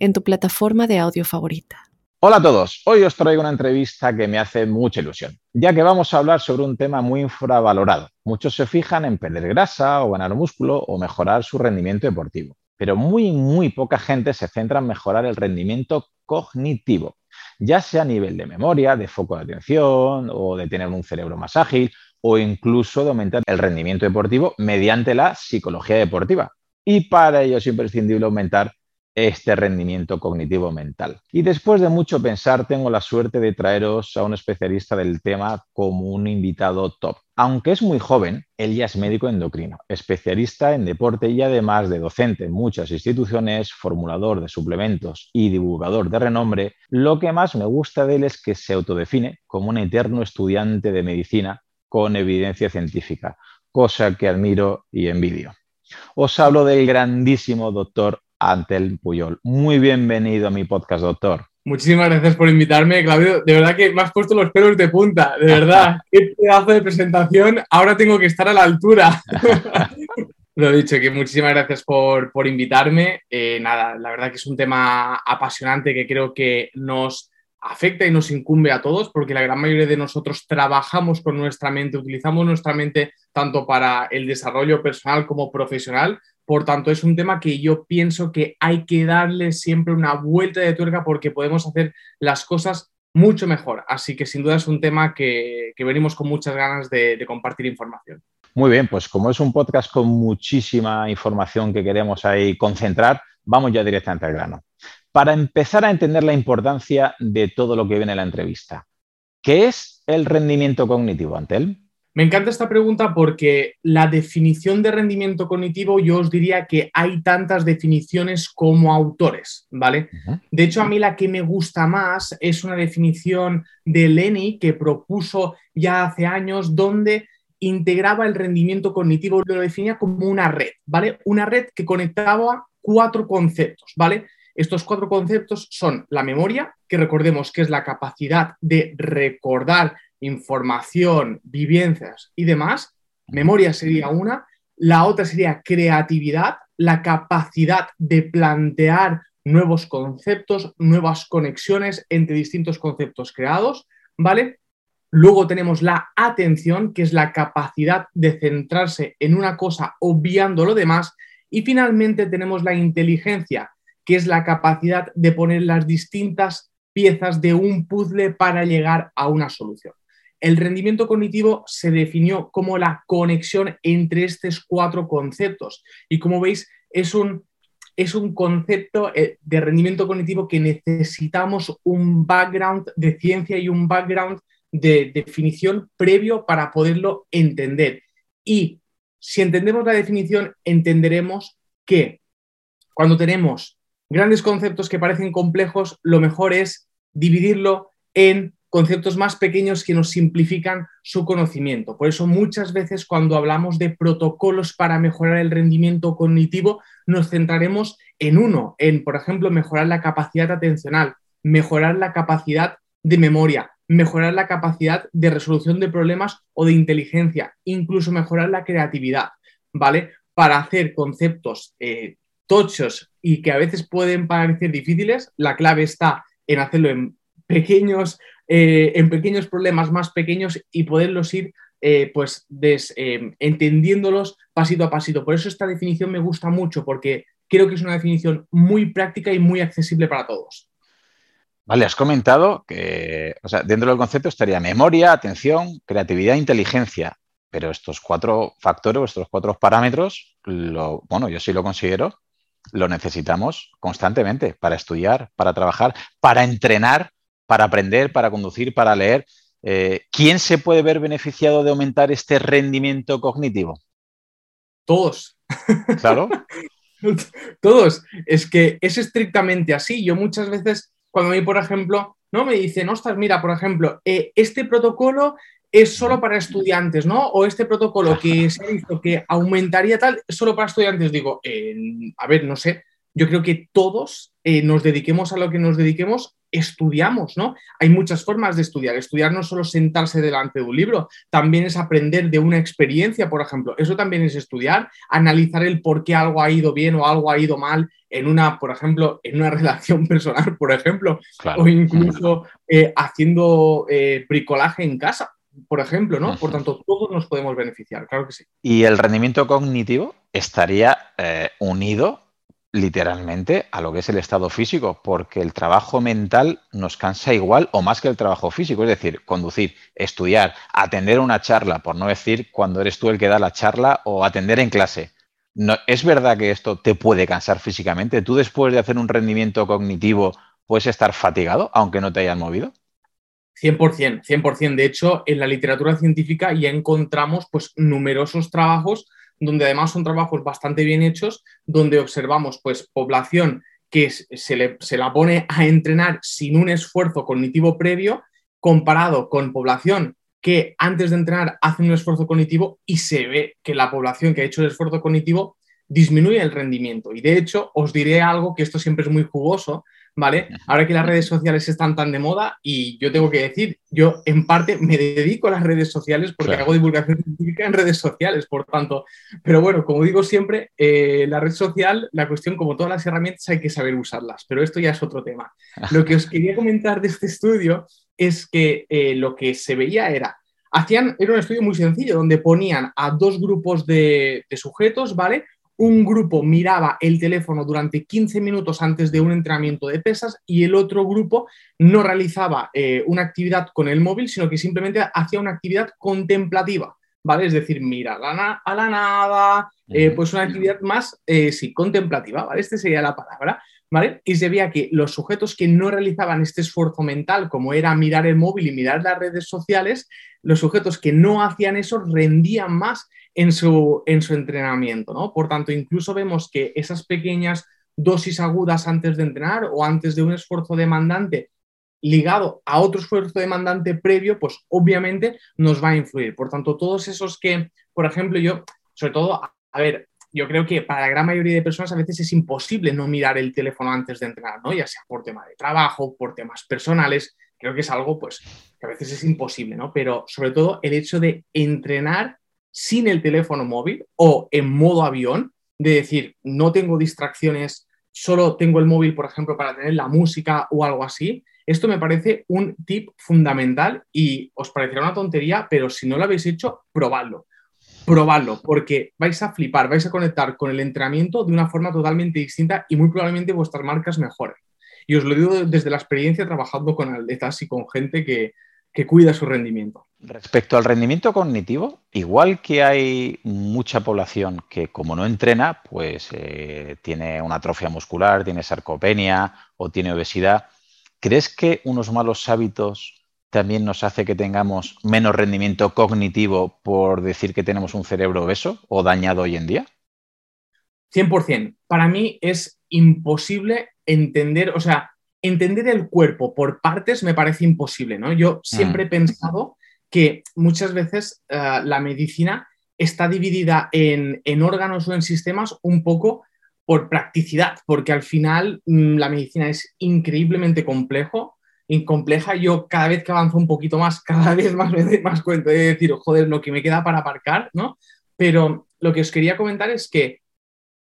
en tu plataforma de audio favorita. Hola a todos, hoy os traigo una entrevista que me hace mucha ilusión, ya que vamos a hablar sobre un tema muy infravalorado. Muchos se fijan en perder grasa o ganar músculo o mejorar su rendimiento deportivo, pero muy, muy poca gente se centra en mejorar el rendimiento cognitivo, ya sea a nivel de memoria, de foco de atención o de tener un cerebro más ágil o incluso de aumentar el rendimiento deportivo mediante la psicología deportiva. Y para ello es imprescindible aumentar este rendimiento cognitivo mental. Y después de mucho pensar, tengo la suerte de traeros a un especialista del tema como un invitado top. Aunque es muy joven, él ya es médico endocrino, especialista en deporte y además de docente en muchas instituciones, formulador de suplementos y divulgador de renombre, lo que más me gusta de él es que se autodefine como un eterno estudiante de medicina con evidencia científica, cosa que admiro y envidio. Os hablo del grandísimo doctor Antel Puyol. Muy bienvenido a mi podcast, doctor. Muchísimas gracias por invitarme, Claudio. De verdad que me has puesto los pelos de punta, de verdad. Qué pedazo de presentación. Ahora tengo que estar a la altura. Lo he dicho, que muchísimas gracias por, invitarme. Eh, nada, la verdad que es un tema apasionante que creo que nos afecta y nos incumbe a todos, porque la gran mayoría de nosotros trabajamos con nuestra mente, utilizamos nuestra mente tanto para el desarrollo personal como profesional, por tanto, es un tema que yo pienso que hay que darle siempre una vuelta de tuerca porque podemos hacer las cosas mucho mejor. Así que sin duda es un tema que, venimos con muchas ganas de, compartir información. Muy bien, pues como es un podcast con muchísima información que queremos ahí concentrar, vamos ya directamente al grano. Para empezar a entender la importancia de todo lo que viene en la entrevista, ¿qué es el rendimiento cognitivo, Antel? Me encanta esta pregunta porque la definición de rendimiento cognitivo yo os diría que hay tantas definiciones como autores, ¿vale? De hecho, a mí la que me gusta más es una definición de Lenny que propuso ya hace años donde integraba el rendimiento cognitivo, lo definía como una red, ¿vale? Una red que conectaba cuatro conceptos, ¿vale? Estos cuatro conceptos son la memoria, que recordemos que es la capacidad de recordar información, vivencias y demás. Memoria sería una. La otra sería creatividad, la capacidad de plantear nuevos conceptos, nuevas conexiones entre distintos conceptos creados, ¿vale? Luego tenemos la atención, que es la capacidad de centrarse en una cosa obviando lo demás. Y finalmente tenemos la inteligencia, que es la capacidad de poner las distintas piezas de un puzzle para llegar a una solución. El rendimiento cognitivo se definió como la conexión entre estos cuatro conceptos y como veis es un, es un concepto eh, de rendimiento cognitivo que necesitamos un background de ciencia y un background de definición previo para poderlo entender. Y si entendemos la definición, entenderemos que cuando tenemos grandes conceptos que parecen complejos, lo mejor es dividirlo en conceptos más pequeños que nos simplifican su conocimiento. Por eso muchas veces cuando hablamos de protocolos para mejorar el rendimiento cognitivo, nos centraremos en uno, en, por ejemplo, mejorar la capacidad atencional, mejorar la capacidad de memoria, mejorar la capacidad de resolución de problemas o de inteligencia, incluso mejorar la creatividad, ¿vale? Para hacer conceptos eh, tochos y que a veces pueden parecer difíciles, la clave está en hacerlo en pequeños eh, en pequeños problemas más pequeños y poderlos ir eh, pues eh, entendiéndolos pasito a pasito. Por eso esta definición me gusta mucho porque creo que es una definición muy práctica y muy accesible para todos. Vale, has comentado que dentro del concepto estaría memoria, atención, creatividad, inteligencia. Pero estos cuatro factores, estos cuatro parámetros, bueno, yo sí lo considero, lo necesitamos constantemente para estudiar, para trabajar, para entrenar para aprender, para conducir, para leer. Eh, ¿Quién se puede ver beneficiado de aumentar este rendimiento cognitivo? Todos. Claro. Todos. Es que es estrictamente así. Yo muchas veces cuando a mí, por ejemplo, ¿no? me dicen, ostras, mira, por ejemplo, eh, este protocolo es solo para estudiantes, ¿no? O este protocolo que se ha visto que aumentaría tal, solo para estudiantes. Digo, eh, a ver, no sé, yo creo que todos eh, nos dediquemos a lo que nos dediquemos, estudiamos, ¿no? Hay muchas formas de estudiar. Estudiar no es solo sentarse delante de un libro, también es aprender de una experiencia, por ejemplo. Eso también es estudiar, analizar el por qué algo ha ido bien o algo ha ido mal en una, por ejemplo, en una relación personal, por ejemplo, o incluso eh, haciendo bricolaje en casa por ejemplo, ¿no? Por tanto, todos nos podemos beneficiar, claro que sí. Y el rendimiento cognitivo estaría eh, unido literalmente a lo que es el estado físico, porque el trabajo mental nos cansa igual o más que el trabajo físico, es decir, conducir, estudiar, atender una charla, por no decir cuando eres tú el que da la charla o atender en clase. No, ¿Es verdad que esto te puede cansar físicamente? ¿Tú después de hacer un rendimiento cognitivo puedes estar fatigado aunque no te hayas movido? 100%, 100%. De hecho, en la literatura científica ya encontramos pues, numerosos trabajos donde además son trabajos bastante bien hechos, donde observamos pues, población que se, se la pone a entrenar sin un esfuerzo cognitivo previo, comparado con población que antes de entrenar hace un esfuerzo cognitivo y se ve que la población que ha hecho el esfuerzo cognitivo disminuye el rendimiento. Y de hecho, os diré algo que esto siempre es muy jugoso, ¿vale? Ahora que las redes sociales están tan de moda y yo tengo que decir, yo en parte me dedico a las redes sociales porque hago divulgación científica en redes sociales, por tanto, pero bueno, como digo siempre, eh, la red social, la cuestión, como todas las herramientas, hay que saber usarlas, pero esto ya es otro tema. Lo que os quería comentar de este estudio es que eh, lo que se veía era, hacían, era un estudio muy sencillo, donde ponían a dos grupos de, de sujetos, ¿vale? Un grupo miraba el teléfono durante 15 minutos antes de un entrenamiento de pesas y el otro grupo no realizaba eh, una actividad con el móvil, sino que simplemente hacía una actividad contemplativa, ¿vale? Es decir, mira a la nada, eh, pues una actividad más, eh, sí, contemplativa, ¿vale? Esta sería la palabra, Y se veía que los sujetos que no realizaban este esfuerzo mental, como era mirar el móvil y mirar las redes sociales, los sujetos que no hacían eso rendían más en su, en su entrenamiento, ¿no? Por tanto, incluso vemos que esas pequeñas dosis agudas antes de entrenar o antes de un esfuerzo demandante ligado a otro esfuerzo demandante previo, pues obviamente nos va a influir. Por tanto, todos esos que, por ejemplo, yo, sobre todo, a ver, yo creo que para la gran mayoría de personas a veces es imposible no mirar el teléfono antes de entrenar, ¿no? Ya sea por tema de trabajo, por temas personales, creo que es algo, pues, que a veces es imposible, ¿no? Pero sobre todo el hecho de entrenar sin el teléfono móvil o en modo avión, de decir, no tengo distracciones, solo tengo el móvil, por ejemplo, para tener la música o algo así. Esto me parece un tip fundamental y os parecerá una tontería, pero si no lo habéis hecho, probadlo. Probadlo, porque vais a flipar, vais a conectar con el entrenamiento de una forma totalmente distinta y muy probablemente vuestras marcas mejoren. Y os lo digo desde la experiencia trabajando con atletas y con gente que, que cuida su rendimiento. Respecto al rendimiento cognitivo, igual que hay mucha población que como no entrena, pues eh, tiene una atrofia muscular, tiene sarcopenia o tiene obesidad, ¿crees que unos malos hábitos también nos hace que tengamos menos rendimiento cognitivo por decir que tenemos un cerebro obeso o dañado hoy en día? 100%. Para mí es imposible entender, o sea, entender el cuerpo por partes me parece imposible, ¿no? Yo siempre he mm. pensado que muchas veces eh, la medicina está dividida en, órganos o en sistemas un poco por practicidad, porque al final mm, la medicina es increíblemente complejo, compleja. Yo cada vez que avanzo un poquito más, cada vez más me doy más cuenta de decir, joder, lo que me queda para aparcar, ¿no? Pero lo que os quería comentar es que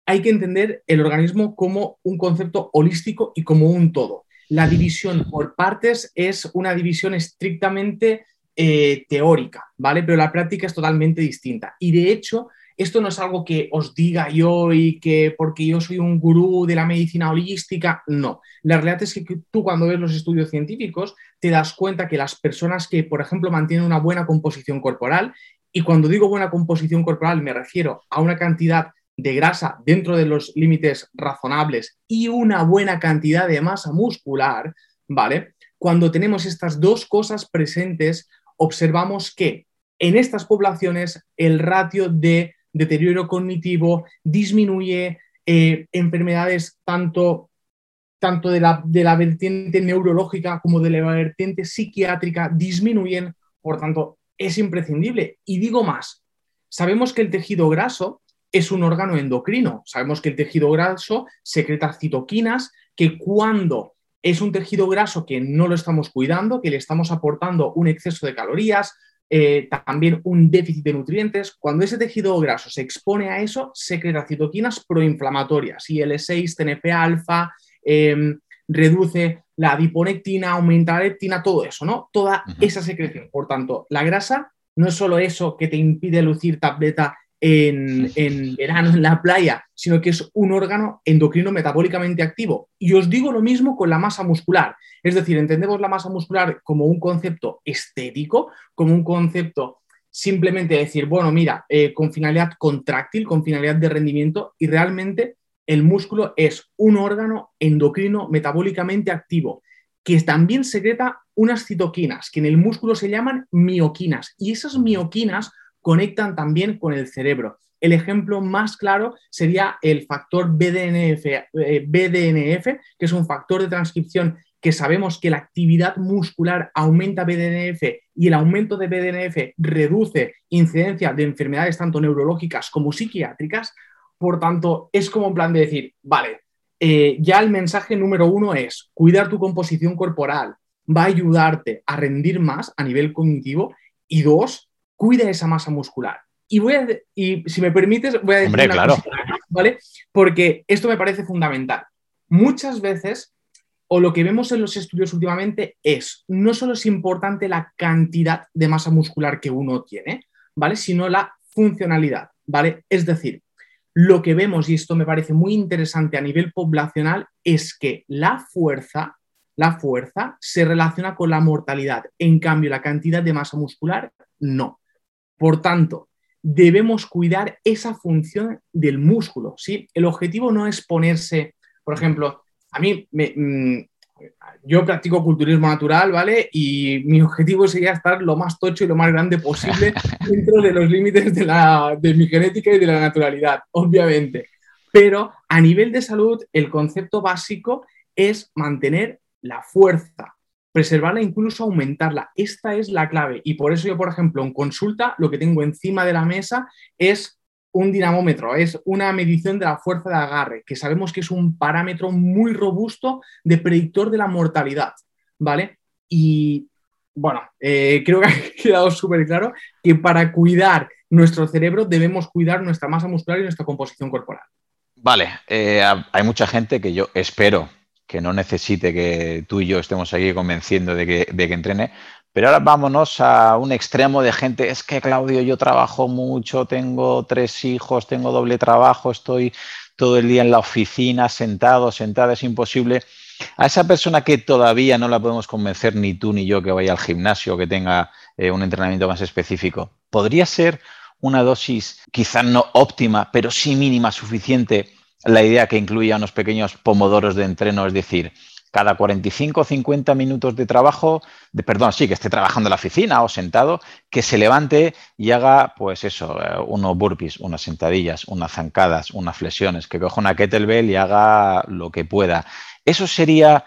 hay que entender el organismo como un concepto holístico y como un todo. La división por partes es una división estrictamente eh, teórica, ¿vale? Pero la práctica es totalmente distinta. Y de hecho, esto no es algo que os diga yo y que porque yo soy un gurú de la medicina holística, no. La realidad es que tú cuando ves los estudios científicos te das cuenta que las personas que, por ejemplo, mantienen una buena composición corporal, y cuando digo buena composición corporal me refiero a una cantidad de grasa dentro de los límites razonables y una buena cantidad de masa muscular, ¿vale? Cuando tenemos estas dos cosas presentes, observamos que en estas poblaciones el ratio de deterioro cognitivo disminuye, eh, enfermedades tanto tanto de la, de la vertiente neurológica como de la vertiente psiquiátrica, disminuyen, por tanto, es imprescindible. Y digo más, sabemos que el tejido graso es un órgano endocrino, sabemos que el tejido graso secreta citoquinas que cuando es un tejido graso que no lo estamos cuidando, que le estamos aportando un exceso de calorías, eh, también un déficit de nutrientes. Cuando ese tejido graso se expone a eso, secreta citoquinas proinflamatorias, IL-6, TNF-alfa, em, reduce la adiponectina, aumenta la leptina, todo eso, ¿no? Toda esa secreción. Por tanto, la grasa no es solo eso que te impide lucir tableta en, en, verano en la playa, sino que es un órgano endocrino metabólicamente activo. Y os digo lo mismo con la masa muscular. Es decir, entendemos la masa muscular como un concepto estético, como un concepto simplemente de decir, bueno, mira, eh, con finalidad contráctil, con finalidad de rendimiento, y realmente el músculo es un órgano endocrino metabólicamente activo que también secreta unas citoquinas, que en el músculo se llaman mioquinas, y esas mioquinas conectan también con el cerebro. El ejemplo más claro sería el factor BDNF, eh, BDNF, que es un factor de transcripción que sabemos que la actividad muscular aumenta BDNF y el aumento de BDNF reduce incidencia de enfermedades tanto neurológicas como psiquiátricas. Por tanto, es como un plan de decir, vale, eh, ya el mensaje número uno es cuidar tu composición corporal, va a ayudarte a rendir más a nivel cognitivo y dos, cuida esa masa muscular. Y, voy a, y si me permites, voy a decir una claro. ¿vale? Porque esto me parece fundamental. Muchas veces o lo que vemos en los estudios últimamente es, no solo es importante la cantidad de masa muscular que uno tiene, ¿vale? Sino la funcionalidad, ¿vale? Es decir, lo que vemos, y esto me parece muy interesante a nivel poblacional, es que la fuerza, la fuerza se relaciona con la mortalidad. En cambio, la cantidad de masa muscular, no. Por tanto, debemos cuidar esa función del músculo, ¿sí? El objetivo no es ponerse, por ejemplo, a mí me, mm, yo practico culturismo natural, ¿vale? Y mi objetivo sería estar lo más tocho y lo más grande posible dentro de los límites de, la, de mi genética y de la naturalidad, obviamente. Pero a nivel de salud, el concepto básico es mantener la fuerza, preservarla incluso aumentarla. Esta es la clave. Y por eso yo, por ejemplo, en consulta, lo que tengo encima de la mesa es un dinamómetro, es una medición de la fuerza de agarre, que sabemos que es un parámetro muy robusto de predictor de la mortalidad, ¿vale? Y bueno, eh, creo que ha quedado súper claro que para cuidar nuestro cerebro debemos cuidar nuestra masa muscular y nuestra composición corporal. Vale, eh, hay mucha gente que yo espero que no necesite que tú y yo estemos aquí convenciendo de que, de que entrene, pero ahora vámonos a un extremo de gente, es que Claudio, yo trabajo mucho, tengo tres hijos, tengo doble trabajo, estoy todo el día en la oficina, sentado, sentada, es imposible. A esa persona que todavía no la podemos convencer ni tú ni yo que vaya al gimnasio, que tenga eh, un entrenamiento más específico, ¿podría ser una dosis quizás no óptima, pero sí mínima, suficiente, la idea que incluya unos pequeños pomodoros de entreno, es decir, cada 45 o 50 minutos de trabajo, de, perdón, sí, que esté trabajando en la oficina o sentado, que se levante y haga, pues eso, eh, unos burpees, unas sentadillas, unas zancadas, unas flexiones, que coja una kettlebell y haga lo que pueda. Eso sería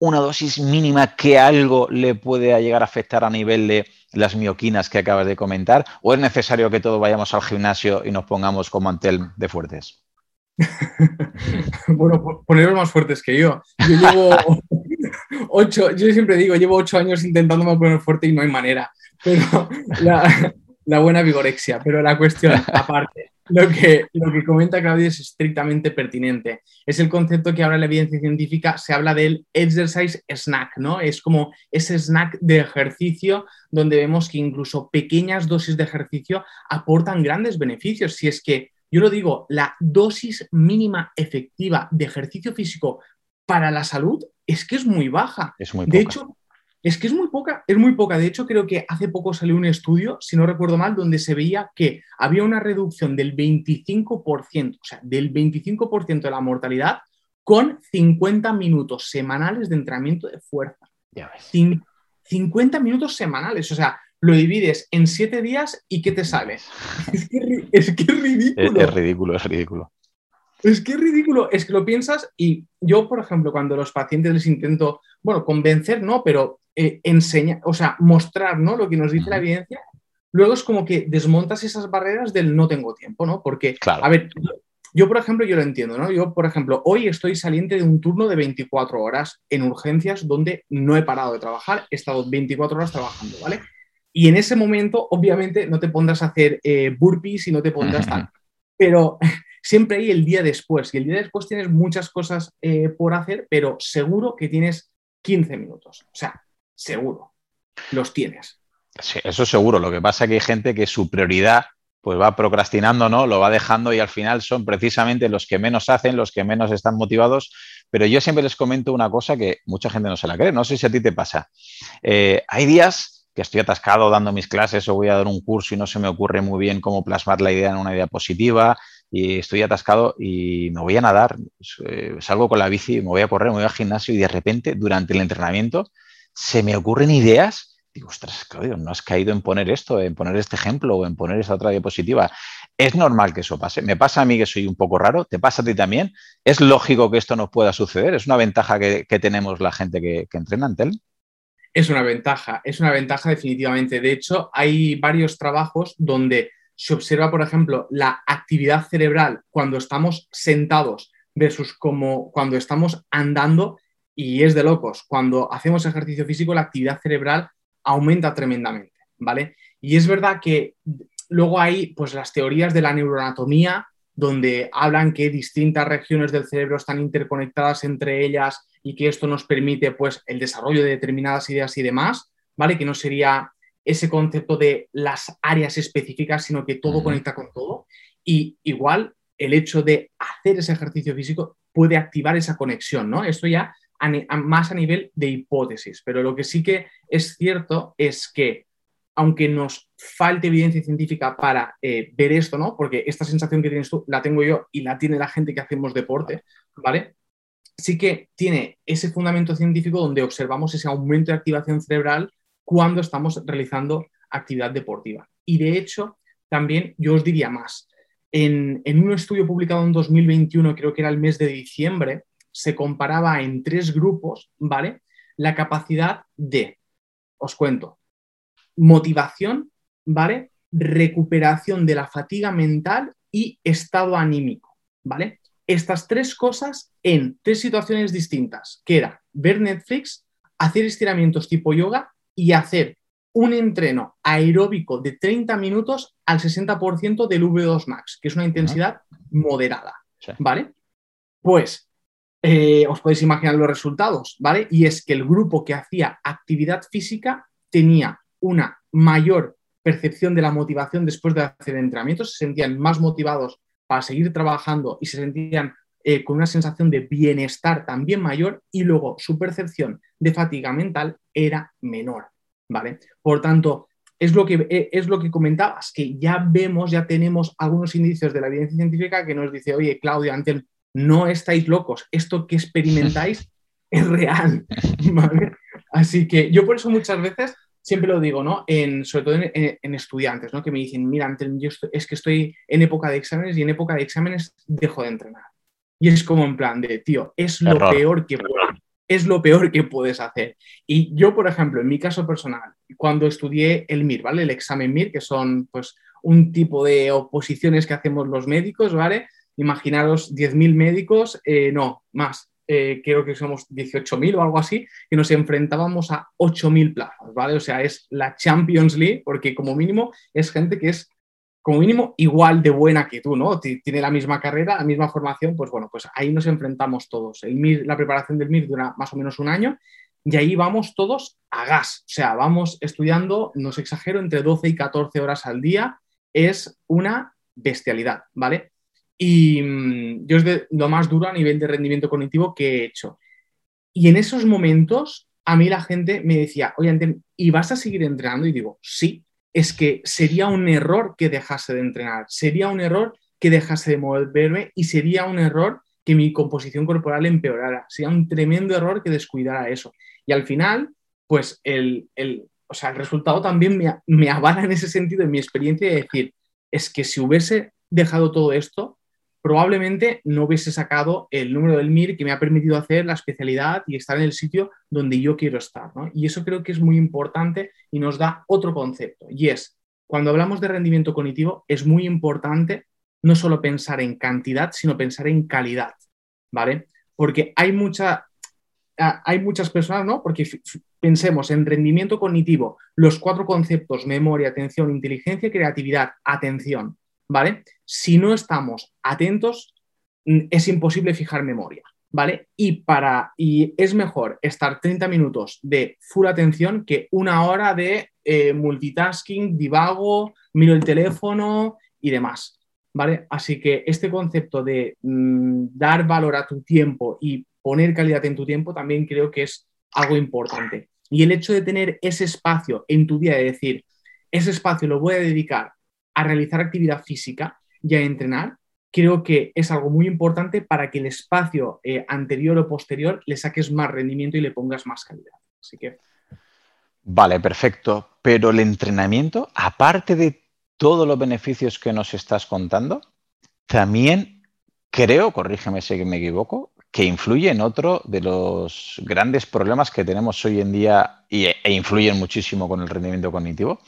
una dosis mínima que algo le puede llegar a afectar a nivel de las mioquinas que acabas de comentar, o es necesario que todos vayamos al gimnasio y nos pongamos como antel de fuertes? bueno, poneros más fuertes que yo. Yo llevo ocho, yo siempre digo, llevo ocho años intentándome poner fuerte y no hay manera. Pero la, buena vigorexia. Pero la cuestión, aparte, lo que, lo que comenta Claudia es estrictamente pertinente. Es el concepto que ahora la evidencia científica se habla del exercise snack, ¿no? Es como ese snack de ejercicio donde vemos que incluso pequeñas dosis de ejercicio aportan grandes beneficios. Si es que yo lo digo, la dosis mínima efectiva de ejercicio físico para la salud es que es muy baja. Es muy de hecho, es que es muy poca, es muy poca. De hecho, creo que hace poco salió un estudio, si no recuerdo mal, donde se veía que había una reducción del 25%, o sea, del 25% de la mortalidad con 50 minutos semanales de entrenamiento de fuerza. Ya ves. 50 minutos semanales, o sea, lo divides en siete días y ¿qué te sale? Es que es, ridículo. Es, ridículo, es ridículo. Es que es ridículo, es que lo piensas y yo, por ejemplo, cuando a los pacientes les intento, bueno, convencer, ¿no? Pero eh, enseñar, o sea, mostrar, ¿no? Lo que nos dice la evidencia, luego es como que desmontas esas barreras del no tengo tiempo, ¿no? Porque, claro. a ver, yo, por ejemplo, yo lo entiendo, ¿no? Yo, por ejemplo, hoy estoy saliente de un turno de 24 horas en urgencias donde no he parado de trabajar, he estado 24 horas trabajando, ¿vale? Y en ese momento, obviamente, no te pondrás a hacer eh, burpees y no te pondrás tal. Pero siempre hay el día después. Y el día después tienes muchas cosas eh, por hacer, pero seguro que tienes 15 minutos. O sea, seguro. Los tienes. Sí, eso seguro. Lo que pasa es que hay gente que su prioridad pues va procrastinando, ¿no? Lo va dejando y al final son precisamente los que menos hacen, los que menos están motivados. Pero yo siempre les comento una cosa que mucha gente no se la cree. No sé si a ti te pasa. Eh, hay días que estoy atascado dando mis clases o voy a dar un curso y no se me ocurre muy bien cómo plasmar la idea en una idea positiva y estoy atascado y me voy a nadar, eh, salgo con la bici, me voy a correr, me voy al gimnasio y de repente durante el entrenamiento se me ocurren ideas. Digo, ostras, Claudio, no has caído en poner esto, en poner este ejemplo o en poner esa otra diapositiva. Es normal que eso pase. Me pasa a mí que soy un poco raro, te pasa a ti también. Es lógico que esto nos pueda suceder. Es una ventaja que, tenemos la gente que, que entrena en TEL. Es una ventaja, es una ventaja definitivamente. De hecho, hay varios trabajos donde se observa, por ejemplo, la actividad cerebral cuando estamos sentados versus como cuando estamos andando y es de locos. Cuando hacemos ejercicio físico, la actividad cerebral aumenta tremendamente, ¿vale? Y es verdad que luego hay pues las teorías de la neuroanatomía donde hablan que distintas regiones del cerebro están interconectadas entre ellas y que esto nos permite pues el desarrollo de determinadas ideas y demás, ¿vale? Que no sería ese concepto de las áreas específicas, sino que todo conecta con todo. Y igual el hecho de hacer ese ejercicio físico puede activar esa conexión, ¿no? Esto ya más a nivel de hipótesis, pero lo que sí que es cierto es que aunque nos falte evidencia científica para eh, ver esto, ¿no? Porque esta sensación que tienes tú la tengo yo y la tiene la gente que hacemos deporte, ¿vale? Sí que tiene ese fundamento científico donde observamos ese aumento de activación cerebral cuando estamos realizando actividad deportiva. Y de hecho, también yo os diría más. En, un estudio publicado en 2021, creo que era el mes de diciembre, se comparaba en tres grupos, ¿vale? La capacidad de, os cuento, motivación, ¿vale? Recuperación de la fatiga mental y estado anímico, ¿vale? Estas tres cosas en tres situaciones distintas, que era ver Netflix, hacer estiramientos tipo yoga y hacer un entreno aeróbico de 30 minutos al 60% del V2 max, que es una intensidad moderada, ¿vale? Pues eh, os podéis imaginar los resultados, ¿vale? Y es que el grupo que hacía actividad física tenía una mayor percepción de la motivación después de hacer entrenamientos, se sentían más motivados para seguir trabajando y se sentían eh, con una sensación de bienestar también mayor y luego su percepción de fatiga mental era menor, ¿vale? Por tanto, es lo que, eh, es lo que comentabas, que ya vemos, ya tenemos algunos indicios de la evidencia científica que nos dice, oye, Claudio, antes no estáis locos, esto que experimentáis es real, ¿vale? Así que yo por eso muchas veces siempre lo digo, ¿no? En, sobre todo en, estudiantes, ¿no? Que me dicen, mira, yo es que estoy en época de exámenes y en época de exámenes dejo de entrenar. Y es como en plan de, tío, es lo peor que es lo peor que puedes hacer. Y yo, por ejemplo, en mi caso personal, cuando estudié el MIR, ¿vale? El examen MIR, que son pues un tipo de oposiciones que hacemos los médicos, ¿vale? Imaginaros 10.000 médicos, eh, no, más, eh, creo que somos 18.000 o algo así, que nos enfrentábamos a 8.000 plazas, ¿vale? O sea, es la Champions League, porque como mínimo es gente que es como mínimo igual de buena que tú, ¿no? Tiene la misma carrera, la misma formación, pues bueno, pues ahí nos enfrentamos todos. La preparación del MIR dura más o menos un año y ahí vamos todos a gas, o sea, vamos estudiando, no os exagero, entre 12 y 14 horas al día, es una bestialidad, ¿vale? Y mm, yo es de lo más duro a nivel de rendimiento cognitivo que he hecho. Y en esos momentos, a mí la gente me decía, oye, ¿y vas a seguir entrenando? Y digo, sí, es que sería un error que dejase de entrenar, sería un error que dejase de moverme y sería un error que mi composición corporal empeorara. Sería un tremendo error que descuidara eso. Y al final, pues el, o sea, el resultado también me, me avala en ese sentido, en mi experiencia, de decir, es que si hubiese dejado todo esto, probablemente no hubiese sacado el número del MIR que me ha permitido hacer la especialidad y estar en el sitio donde yo quiero estar. Y eso creo que es muy importante y nos da otro concepto. Y es, cuando hablamos de rendimiento cognitivo, es muy importante no solo pensar en cantidad, sino pensar en calidad. ¿Vale? Porque hay, mucha, hay muchas personas, ¿no? Porque pensemos en rendimiento cognitivo, los cuatro conceptos, memoria, atención, inteligencia, creatividad, atención ¿vale? Si no estamos atentos, es imposible fijar memoria, ¿vale? Y, para, y es mejor estar 30 minutos de full atención que una hora de eh, multitasking, divago, miro el teléfono y demás, ¿vale? Así que este concepto de mm, dar valor a tu tiempo y poner calidad en tu tiempo también creo que es algo importante. Y el hecho de tener ese espacio en tu día, de decir, ese espacio lo voy a dedicar a realizar actividad física y a entrenar, creo que es algo muy importante para que el espacio eh, anterior o posterior le saques más rendimiento y le pongas más calidad. Así que. Vale, perfecto. Pero el entrenamiento, aparte de todos los beneficios que nos estás contando, también creo, corrígeme si me equivoco, que influye en otro de los grandes problemas que tenemos hoy en día e influyen muchísimo con el rendimiento cognitivo,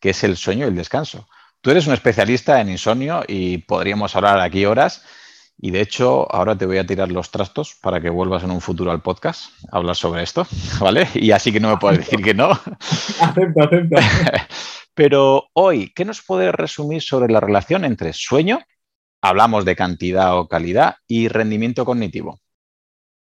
que es el sueño y el descanso. Tú eres un especialista en insomnio y podríamos hablar aquí horas. Y de hecho, ahora te voy a tirar los trastos para que vuelvas en un futuro al podcast a hablar sobre esto, ¿vale? Y así que no me puedes decir que no. Acepto, acepto. Pero hoy, ¿qué nos puedes resumir sobre la relación entre sueño, hablamos de cantidad o calidad, y rendimiento cognitivo?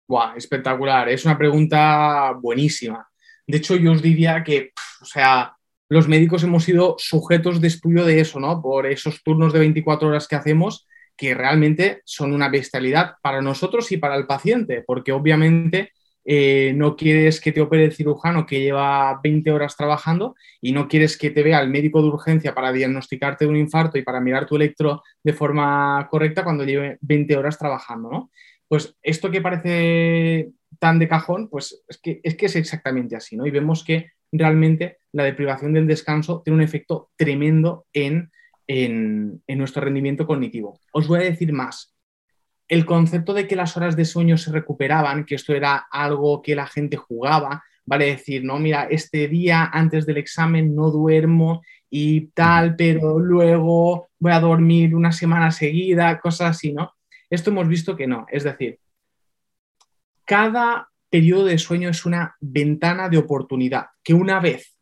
Buah, espectacular. Es una pregunta buenísima. De hecho, yo os diría que, o sea, los médicos hemos sido sujetos de estudio de eso, ¿no? Por esos turnos de 24 horas que hacemos, que realmente son una bestialidad para nosotros y para el paciente, porque obviamente eh, no quieres que te opere el cirujano que lleva 20 horas trabajando y no quieres que te vea el médico de urgencia para diagnosticarte un infarto y para mirar tu electro de forma correcta cuando lleve 20 horas trabajando, ¿no? Pues esto que parece tan de cajón, pues es que es, que es exactamente así, ¿no? Y vemos que realmente la deprivación del descanso tiene un efecto tremendo en, nuestro rendimiento cognitivo. Os voy a decir más. El concepto de que las horas de sueño se recuperaban, que esto era algo que la gente jugaba, vale decir, no, mira, este día antes del examen no duermo y tal, pero luego voy a dormir una semana seguida, cosas así, ¿no? Esto hemos visto que no. Es decir, cada periodo de sueño es una ventana de oportunidad que una vez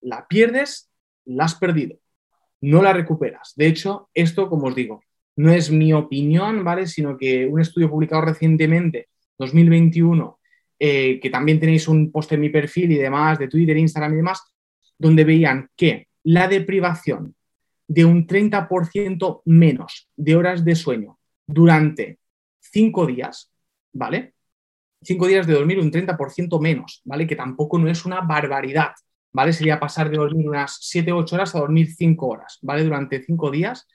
la pierdes, la has perdido, no la recuperas. De hecho, esto, como os digo, no es mi opinión, ¿vale? Sino que un estudio publicado recientemente, 2021, eh, que también tenéis un post en mi perfil y demás, de Twitter, Instagram y demás, donde veían que la deprivación de un 30% menos de horas de sueño durante cinco días, ¿vale? Cinco días de dormir un 30% menos, ¿vale? Que tampoco no es una barbaridad, ¿vale? Sería pasar de dormir unas 7 o 8 horas a dormir 5 horas, ¿vale? Durante 5 días.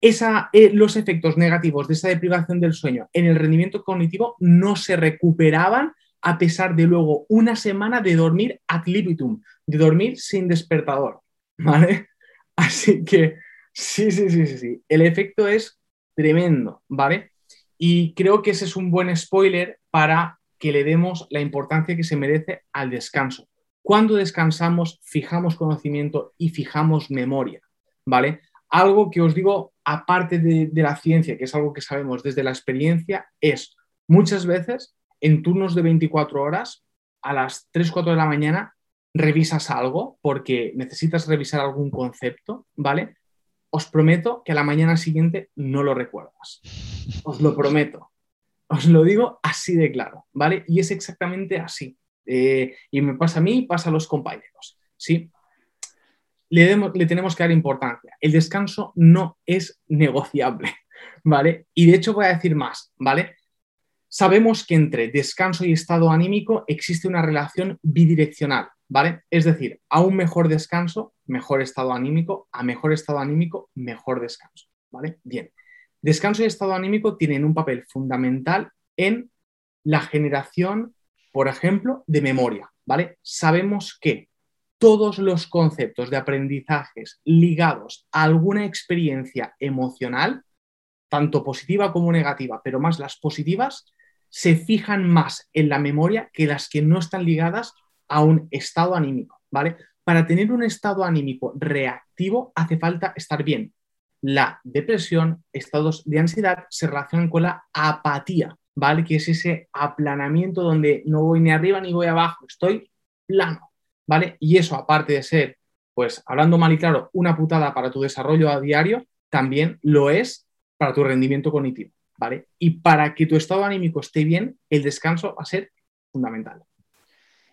Esa, eh, los efectos negativos de esa deprivación del sueño en el rendimiento cognitivo no se recuperaban a pesar de luego una semana de dormir ad libitum, de dormir sin despertador, ¿vale? Así que sí, sí, sí, sí, sí. El efecto es tremendo, ¿vale? Y creo que ese es un buen spoiler para que le demos la importancia que se merece al descanso. Cuando descansamos, fijamos conocimiento y fijamos memoria, ¿vale? Algo que os digo, aparte de, la ciencia, que es algo que sabemos desde la experiencia, es muchas veces en turnos de 24 horas, a las 3, 4 de la mañana, revisas algo porque necesitas revisar algún concepto, ¿vale? Os prometo que a la mañana siguiente no lo recuerdas. Os lo prometo. Os lo digo así de claro, ¿vale? Y es exactamente así. Eh, y me pasa a mí pasa a los compañeros, ¿sí? Le, le tenemos que dar importancia. El descanso no es negociable, ¿vale? Y de hecho voy a decir más, ¿vale? Sabemos que entre descanso y estado anímico existe una relación bidireccional, ¿vale? Es decir, a un mejor descanso, mejor estado anímico, a mejor estado anímico, mejor descanso, ¿vale? Bien. Descanso y estado anímico tienen un papel fundamental en la generación, por ejemplo, de memoria, ¿vale? Sabemos que todos los conceptos de aprendizajes ligados a alguna experiencia emocional tanto positiva como negativa, pero más las positivas, se fijan más en la memoria que las que no están ligadas a un estado anímico, ¿vale? Para tener un estado anímico reactivo hace falta estar bien. La depresión, estados de ansiedad se relacionan con la apatía, ¿vale? Que es ese aplanamiento donde no voy ni arriba ni voy abajo, estoy plano, ¿vale? Y eso, aparte de ser, pues hablando mal y claro, una putada para tu desarrollo a diario, también lo es para tu rendimiento cognitivo, ¿vale? Y para que tu estado anímico esté bien, el descanso va a ser fundamental.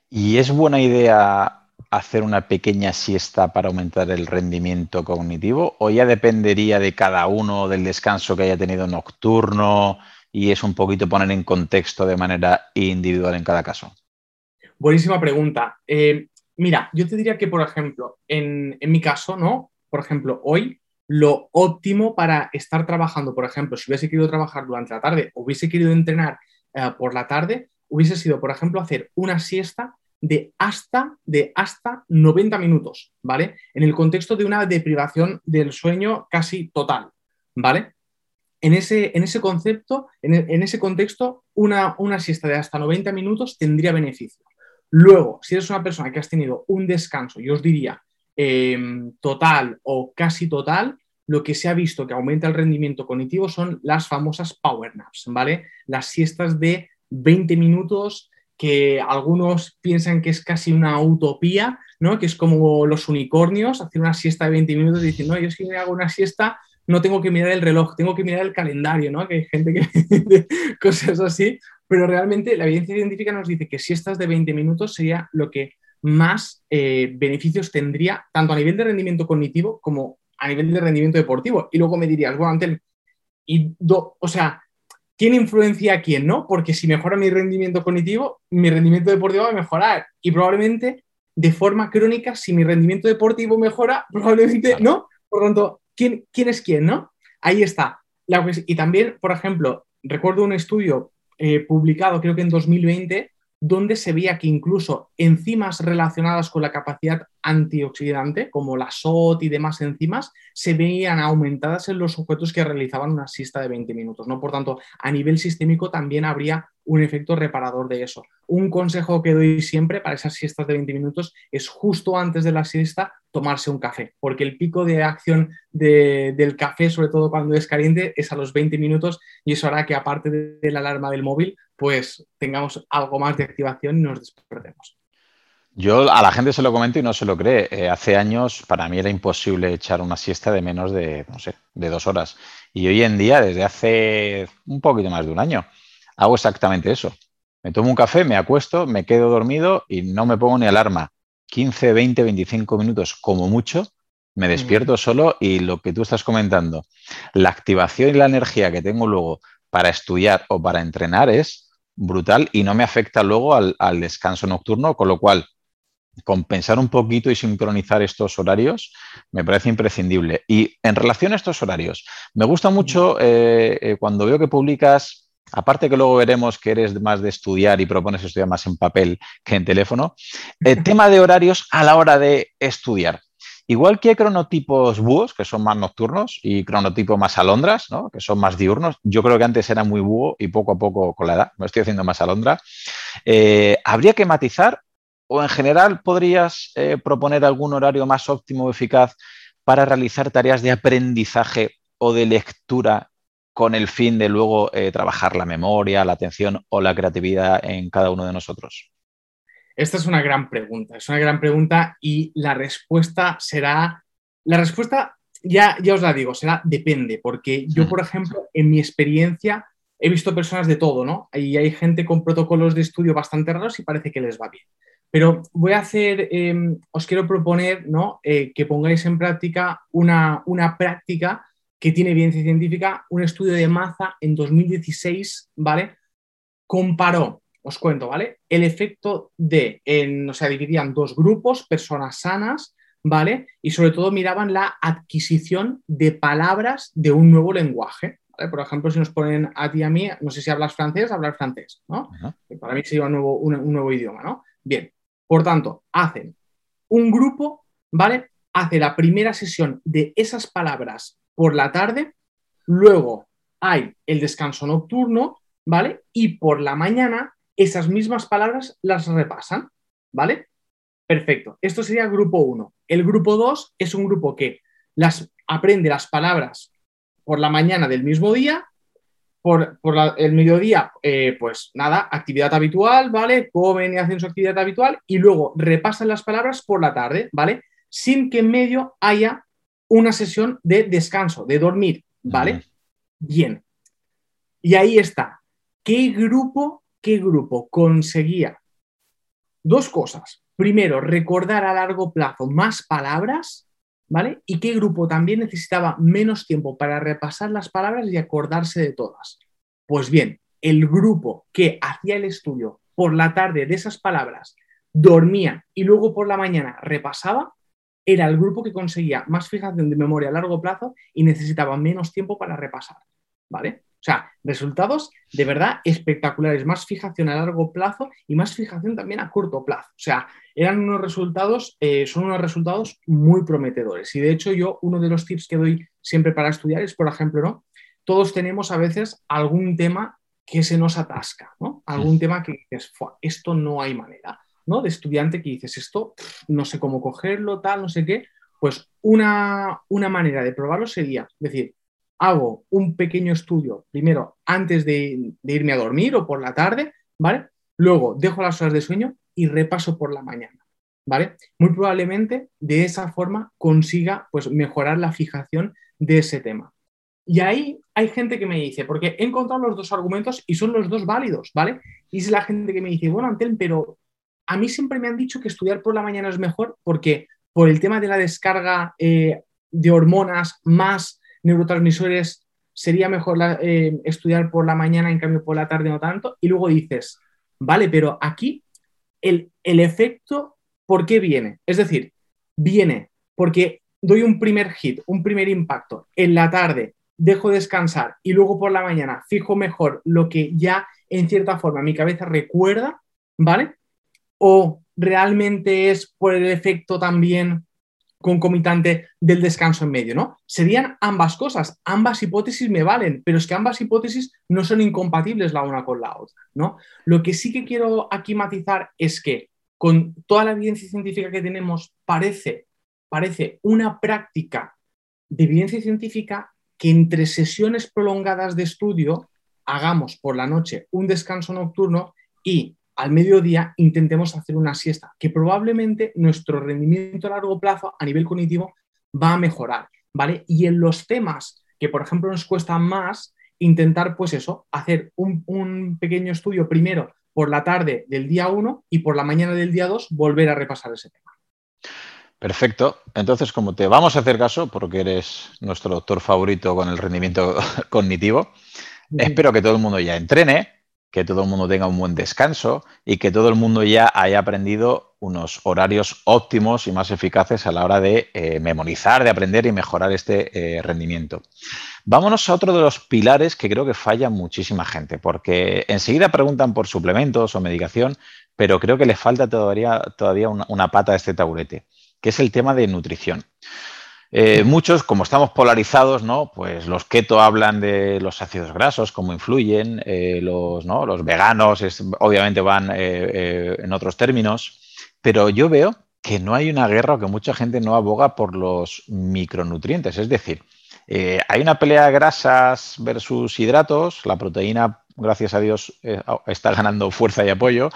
¿Y es buena idea hacer una pequeña siesta para aumentar el rendimiento cognitivo o ya dependería de cada uno del descanso que haya tenido nocturno y es un poquito poner en contexto de manera individual en cada caso? Buenísima pregunta. Eh, mira, yo te diría que, por ejemplo, en, mi caso, ¿no? Por ejemplo, hoy lo óptimo para estar trabajando, por ejemplo, si hubiese querido trabajar durante la tarde o hubiese querido entrenar eh, por la tarde, hubiese sido, por ejemplo, hacer una siesta de hasta, de hasta 90 minutos, ¿vale? En el contexto de una deprivación del sueño casi total, ¿vale? En ese, en ese concepto, en, ese contexto, una, una siesta de hasta 90 minutos tendría beneficio. Luego, si eres una persona que has tenido un descanso, yo os diría em, total o casi total, lo que se ha visto que aumenta el rendimiento cognitivo son las famosas power naps, ¿vale? Las siestas de 20 minutos que algunos piensan que es casi una utopía, ¿no? Que es como los unicornios, hacer una siesta de 20 minutos y decir, no, yo si me hago una siesta no tengo que mirar el reloj, tengo que mirar el calendario, ¿no? Que hay gente que dice cosas así, pero realmente la evidencia científica nos dice que siestas de 20 minutos sería lo que más eh, beneficios tendría, tanto a nivel de rendimiento cognitivo como a nivel de rendimiento deportivo. Y luego me dirías, bueno, Antel, y o sea, ¿quién influencia a quién, no? Porque si mejora mi rendimiento cognitivo, mi rendimiento deportivo va a mejorar. Y probablemente de forma crónica, si mi rendimiento deportivo mejora, probablemente no. Por lo tanto, ¿quién, quién es quién, no? Ahí está. y también, por ejemplo, recuerdo un estudio eh, publicado, creo que en 2020, donde se veía que incluso enzimas relacionadas con la capacidad antioxidante, como la SOT y demás enzimas, se veían aumentadas en los sujetos que realizaban una siesta de 20 minutos. ¿no? Por tanto, a nivel sistémico también habría un efecto reparador de eso. Un consejo que doy siempre para esas siestas de 20 minutos es justo antes de la siesta tomarse un café, porque el pico de acción del café, sobre todo cuando es caliente, es a los 20 minutos y eso hará que aparte de la alarma del móvil, pues tengamos algo más de activación y nos despertemos. Yo a la gente se lo comento y no se lo cree. Eh, hace años para mí era imposible echar una siesta de menos de, no sé, de dos horas. Y hoy en día, desde hace un poquito más de un año, hago exactamente eso. Me tomo un café, me acuesto, me quedo dormido y no me pongo ni alarma. 15, 20, 25 minutos como mucho, me despierto solo y lo que tú estás comentando, la activación y la energía que tengo luego para estudiar o para entrenar es brutal y no me afecta luego al, al descanso nocturno, con lo cual compensar un poquito y sincronizar estos horarios me parece imprescindible. Y en relación a estos horarios, me gusta mucho eh, eh, cuando veo que publicas, aparte que luego veremos que eres más de estudiar y propones estudiar más en papel que en teléfono, el tema de horarios a la hora de estudiar. Igual que cronotipos búhos, que son más nocturnos, y cronotipos más alondras, que son más diurnos. Yo creo que antes era muy búho y poco a poco con la edad me estoy haciendo más alondra. Eh, habría que matizar o en general podrías eh, proponer algún horario más óptimo o eficaz para realizar tareas de aprendizaje o de lectura con el fin de luego eh, trabajar la memoria, la atención o la creatividad en cada uno de nosotros? Esta es una gran pregunta, es una gran pregunta y la respuesta será, la respuesta ya, ya os la digo, será depende, porque yo, por ejemplo, en mi experiencia he visto personas de todo, ¿no? Y hay gente con protocolos de estudio bastante raros y parece que les va bien. Pero voy a hacer, em, os quiero proponer ¿no? Eh, que pongáis en práctica una, práctica que tiene evidencia científica, un estudio de Maza en 2016, ¿vale? Comparó, os cuento, ¿vale? El efecto de, en, o sea, dividían dos grupos, personas sanas, ¿vale? Y sobre todo miraban la adquisición de palabras de un nuevo lenguaje. Por ejemplo, si nos ponen a ti y a mí, no sé si hablas francés, hablar francés, ¿no? Para mí sería un nuevo, un nuevo idioma, ¿no? Bien, por tanto, hacen un grupo, ¿vale? Hace la primera sesión de esas palabras por la tarde, luego hay el descanso nocturno, ¿vale? Y por la mañana esas mismas palabras las repasan, ¿vale? Perfecto. Esto sería grupo 1. El grupo 2 es un grupo que las, aprende las palabras por la mañana del mismo día, por, el mediodía, eh, pues nada, actividad habitual, ¿vale? Comen y hacen su actividad habitual y luego repasan las palabras por la tarde, ¿vale? Sin que en medio haya una sesión de descanso, de dormir, ¿vale? Bien. Y ahí está. ¿Qué grupo, qué grupo conseguía? Dos cosas. Primero, recordar a largo plazo más palabras, ¿vale? Y qué grupo también necesitaba menos tiempo para repasar las palabras y acordarse de todas. Pues bien, el grupo que hacía el estudio por la tarde de esas palabras, dormía y luego por la mañana repasaba, era el grupo que conseguía más fijación de memoria a largo plazo y necesitaba menos tiempo para repasar, ¿vale? O sea, resultados de verdad espectaculares, más fijación a largo plazo y más fijación también a corto plazo. O sea, eran unos resultados, eh, son unos resultados muy prometedores. Y de hecho yo, uno de los tips que doy siempre para estudiar es, por ejemplo, ¿no? Todos tenemos a veces algún tema que se nos atasca, ¿no? Algún tema que dices, esto no hay manera, ¿no? De estudiante que dices, esto no sé cómo cogerlo, tal, no sé qué. Pues una, una manera de probarlo sería decir, hago un pequeño estudio primero antes de, irme a dormir o por la tarde, ¿vale? Luego dejo las horas de sueño y repaso por la mañana, ¿vale? Muy probablemente de esa forma consiga pues mejorar la fijación de ese tema. Y ahí hay gente que me dice, porque he encontrado los dos argumentos y son los dos válidos, ¿vale? Y es la gente que me dice, bueno, Antel, pero a mí siempre me han dicho que estudiar por la mañana es mejor porque por el tema de la descarga eh, de hormonas más neurotransmisores sería mejor eh, estudiar por la mañana, en cambio por la tarde no tanto. Y luego dices, vale, pero aquí el, el efecto, ¿por qué viene? Es decir, viene porque doy un primer hit, un primer impacto en la tarde, dejo descansar y luego por la mañana fijo mejor lo que ya en cierta forma mi cabeza recuerda, ¿vale? O realmente es por el efecto también concomitante del descanso en medio, ¿no? Serían ambas cosas, ambas hipótesis me valen, pero es que ambas hipótesis no son incompatibles la una con la otra, ¿no? Lo que sí que quiero aquí matizar es que con toda la evidencia científica que tenemos, parece, parece una práctica de evidencia científica que entre sesiones prolongadas de estudio hagamos por la noche un descanso nocturno y al mediodía intentemos hacer una siesta, que probablemente nuestro rendimiento a largo plazo a nivel cognitivo va a mejorar, ¿vale? Y en los temas que, por ejemplo, nos cuesta más, intentar, pues eso, hacer un, pequeño estudio primero por la tarde del día 1 y por la mañana del día 2 volver a repasar ese tema. Perfecto. Entonces, como te vamos a hacer caso, porque eres nuestro doctor favorito con el rendimiento cognitivo, espero que todo el mundo ya entrene, que todo el mundo tenga un buen descanso y que todo el mundo ya haya aprendido unos horarios óptimos y más eficaces a la hora de eh, memorizar, de aprender y mejorar este eh, rendimiento. Vámonos a otro de los pilares que creo que falla muchísima gente, porque enseguida preguntan por suplementos o medicación, pero creo que le falta todavía, todavía una, una pata a este taburete, que es el tema de nutrición. Eh, muchos, como estamos polarizados, ¿no? Pues los keto hablan de los ácidos grasos, cómo influyen, eh, los, ¿no? los veganos obviamente van eh, en otros términos, pero yo veo que no hay una guerra o que mucha gente no aboga por los micronutrientes. Es decir, hay una pelea de grasas versus hidratos, la proteína, gracias a Dios, está ganando fuerza y apoyo,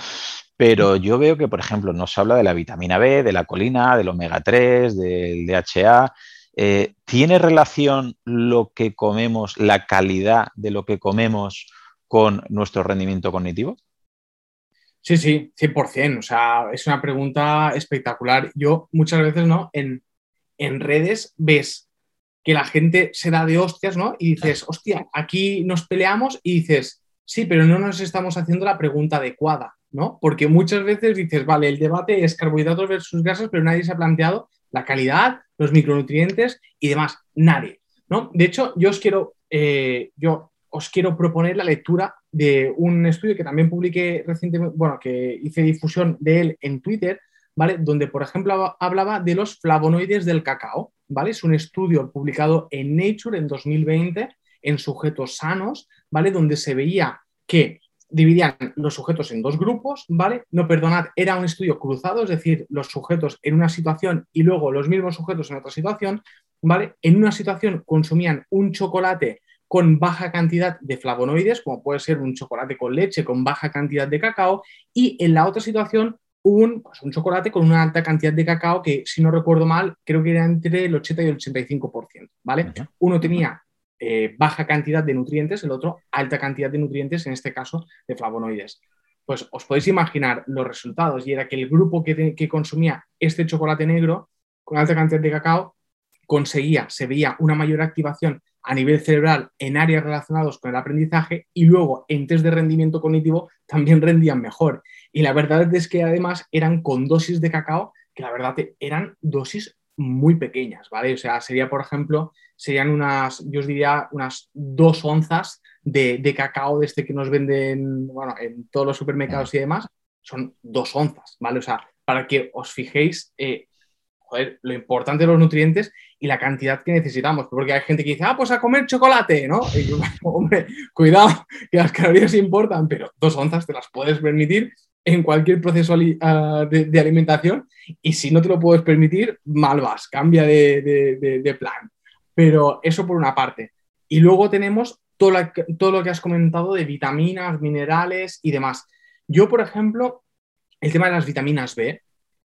pero yo veo que, por ejemplo, nos habla de la vitamina B, de la colina, del omega 3, del DHA. Eh, ¿Tiene relación lo que comemos, la calidad de lo que comemos con nuestro rendimiento cognitivo? Sí, sí, 100%. O sea, es una pregunta espectacular. Yo muchas veces, ¿no? En, en redes ves que la gente se da de hostias, ¿no? Y dices, hostia, aquí nos peleamos y dices, sí, pero no nos estamos haciendo la pregunta adecuada. ¿No? Porque muchas veces dices, vale, el debate es carbohidratos versus grasas, pero nadie se ha planteado la calidad, los micronutrientes y demás. Nadie, ¿no? De hecho, yo os quiero, eh, yo os quiero proponer la lectura de un estudio que también publiqué recientemente, bueno, que hice difusión de él en Twitter, ¿vale? Donde, por ejemplo, hablaba de los flavonoides del cacao, ¿vale? Es un estudio publicado en Nature en 2020 en sujetos sanos, ¿vale? Donde se veía que dividían los sujetos en dos grupos, ¿vale? No, perdonad, era un estudio cruzado, es decir, los sujetos en una situación y luego los mismos sujetos en otra situación, ¿vale? En una situación consumían un chocolate con baja cantidad de flavonoides, como puede ser un chocolate con leche con baja cantidad de cacao, y en la otra situación un, pues, un chocolate con una alta cantidad de cacao que, si no recuerdo mal, creo que era entre el 80 y el 85%, ¿vale? Uno tenía eh, baja cantidad de nutrientes, el otro alta cantidad de nutrientes, en este caso de flavonoides. Pues os podéis imaginar los resultados y era que el grupo que, que consumía este chocolate negro con alta cantidad de cacao conseguía, se veía una mayor activación a nivel cerebral en áreas relacionadas con el aprendizaje y luego en test de rendimiento cognitivo también rendían mejor. Y la verdad es que además eran con dosis de cacao que la verdad eran dosis muy pequeñas, ¿vale? O sea, sería, por ejemplo, serían unas, yo os diría, unas dos onzas de, cacao de este que nos venden, bueno, en todos los supermercados y demás, son dos onzas, ¿vale? O sea, para que os fijéis eh, lo importante de los nutrientes y la cantidad que necesitamos. Porque hay gente que dice, ah, pues a comer chocolate, ¿no? Y hombre, cuidado, que las calorías importan, pero dos onzas te las puedes permitir en cualquier proceso ah, de, alimentación y si no te lo puedes permitir, mal vas, cambia de, plan. Pero eso por una parte. Y luego tenemos todo, todo lo que has comentado de vitaminas, minerales y demás. Yo, por ejemplo, el tema de las vitaminas B,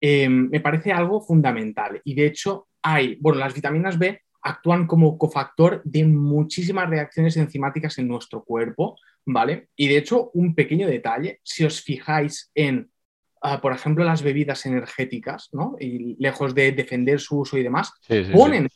Em, me parece algo fundamental. Y de hecho, hay, bueno, las vitaminas B actúan como cofactor de muchísimas reacciones enzimáticas en nuestro cuerpo, ¿vale? Y de hecho, un pequeño detalle, si os fijáis en, ah, por ejemplo, las bebidas energéticas, ¿no? Y lejos de defender su uso y demás, ponen,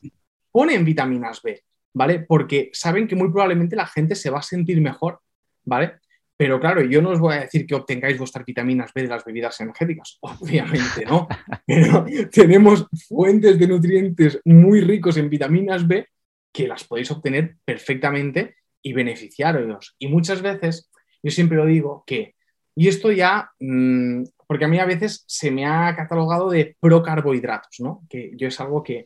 ponen vitaminas B, ¿vale? Porque saben que muy probablemente la gente se va a sentir mejor, ¿vale? Pero claro, yo no os voy a decir que obtengáis vuestras vitaminas B de las bebidas energéticas, obviamente no. Pero tenemos fuentes de nutrientes muy ricos en vitaminas B que las podéis obtener perfectamente y beneficiaros. Y muchas veces, yo siempre lo digo que, y esto ya, mm, porque a mí a veces se me ha catalogado de procarbohidratos, ¿no? Que yo es algo que,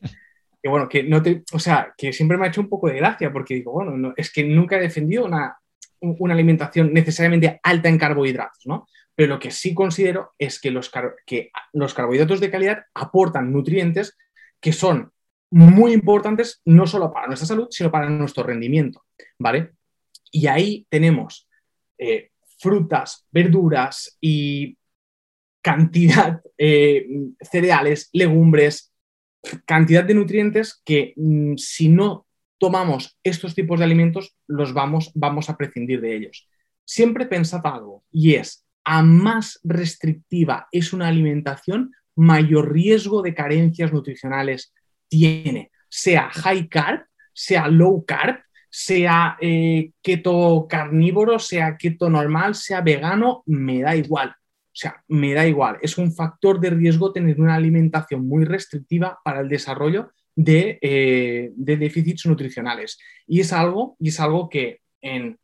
bueno, que no te, o sea, que siempre me ha hecho un poco de gracia porque digo, bueno, es que nunca he defendido una una alimentación necesariamente alta en carbohidratos, ¿no? Pero lo que sí considero es que los, que los carbohidratos de calidad aportan nutrientes que son muy importantes no solo para nuestra salud, sino para nuestro rendimiento, ¿vale? Y ahí tenemos eh, frutas, verduras y cantidad, eh, cereales, legumbres, cantidad de nutrientes que mm, si no tomamos estos tipos de alimentos, los vamos, vamos a prescindir de ellos. Siempre pensad algo, y es, a más restrictiva es una alimentación, mayor riesgo de carencias nutricionales tiene, sea high carb, sea low carb, sea eh, keto carnívoro, sea keto normal, sea vegano, me da igual. O sea, me da igual. Es un factor de riesgo tener una alimentación muy restrictiva para el desarrollo eh, de, déficits nutricionales. Y es algo, y es algo que en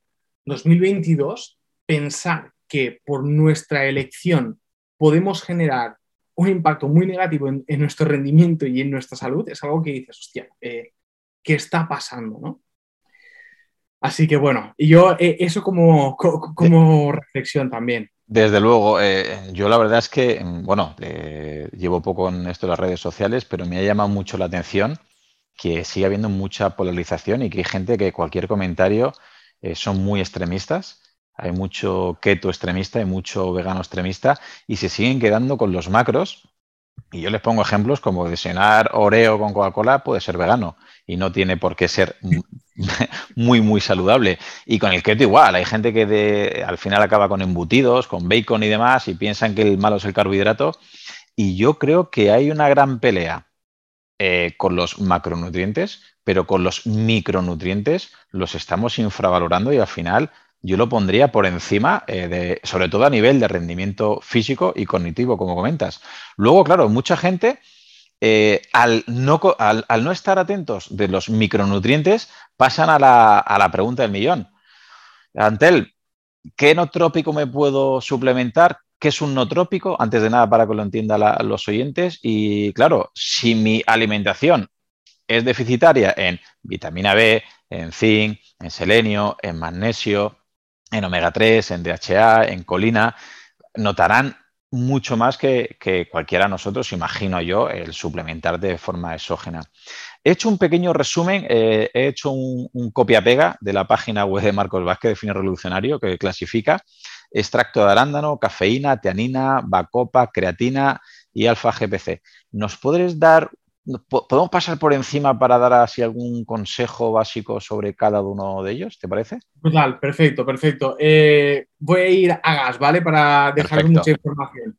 2022 pensar que por nuestra elección podemos generar un impacto muy negativo en, nuestro rendimiento y en nuestra salud es algo que dices, hostia, eh, ¿qué está pasando? ¿no? Así que bueno, y yo eh, eso como, como reflexión también. Desde luego, eh, yo la verdad es que, bueno, llevo poco en esto de las redes sociales, pero me ha llamado mucho la atención que sigue habiendo mucha polarización y que hay gente que cualquier comentario son muy extremistas. Hay mucho keto extremista y mucho vegano extremista y se siguen quedando con los macros. Y yo les pongo ejemplos como cenar Oreo con Coca-Cola puede ser vegano y no tiene por qué ser muy, muy saludable. Y con el keto igual, hay gente que de, al final acaba con embutidos, con bacon y demás, y piensan que el malo es el carbohidrato. Y yo creo que hay una gran pelea eh, con los macronutrientes, pero con los micronutrientes los estamos infravalorando y al final yo lo pondría por encima, eh, de, sobre todo a nivel de rendimiento físico y cognitivo, como comentas. Luego, claro, mucha gente eh, al, no, estar atentos de los micronutrientes, pasan a la, pregunta del millón. Antel, ¿qué no trópico me puedo suplementar? ¿Qué es un no trópico? Antes de nada, para que lo entiendan los oyentes. Y claro, si mi alimentación es deficitaria en vitamina B, en zinc, en selenio, en magnesio, en omega 3, en DHA, en colina, notarán mucho más que, cualquiera de nosotros, imagino yo, el suplementar de forma exógena. He hecho un pequeño resumen, eh, he hecho un, copia-pega de la página web de Marcos Vázquez de Fino Revolucionario que clasifica extracto de arándano, cafeína, teanina, bacopa, creatina y alfa-GPC. ¿Nos podrías dar ¿Podemos pasar por encima para dar así algún consejo básico sobre cada uno de ellos? ¿Te parece? Total, perfecto, perfecto. Eh, voy a ir a gas, ¿vale? Para dejar mucha información.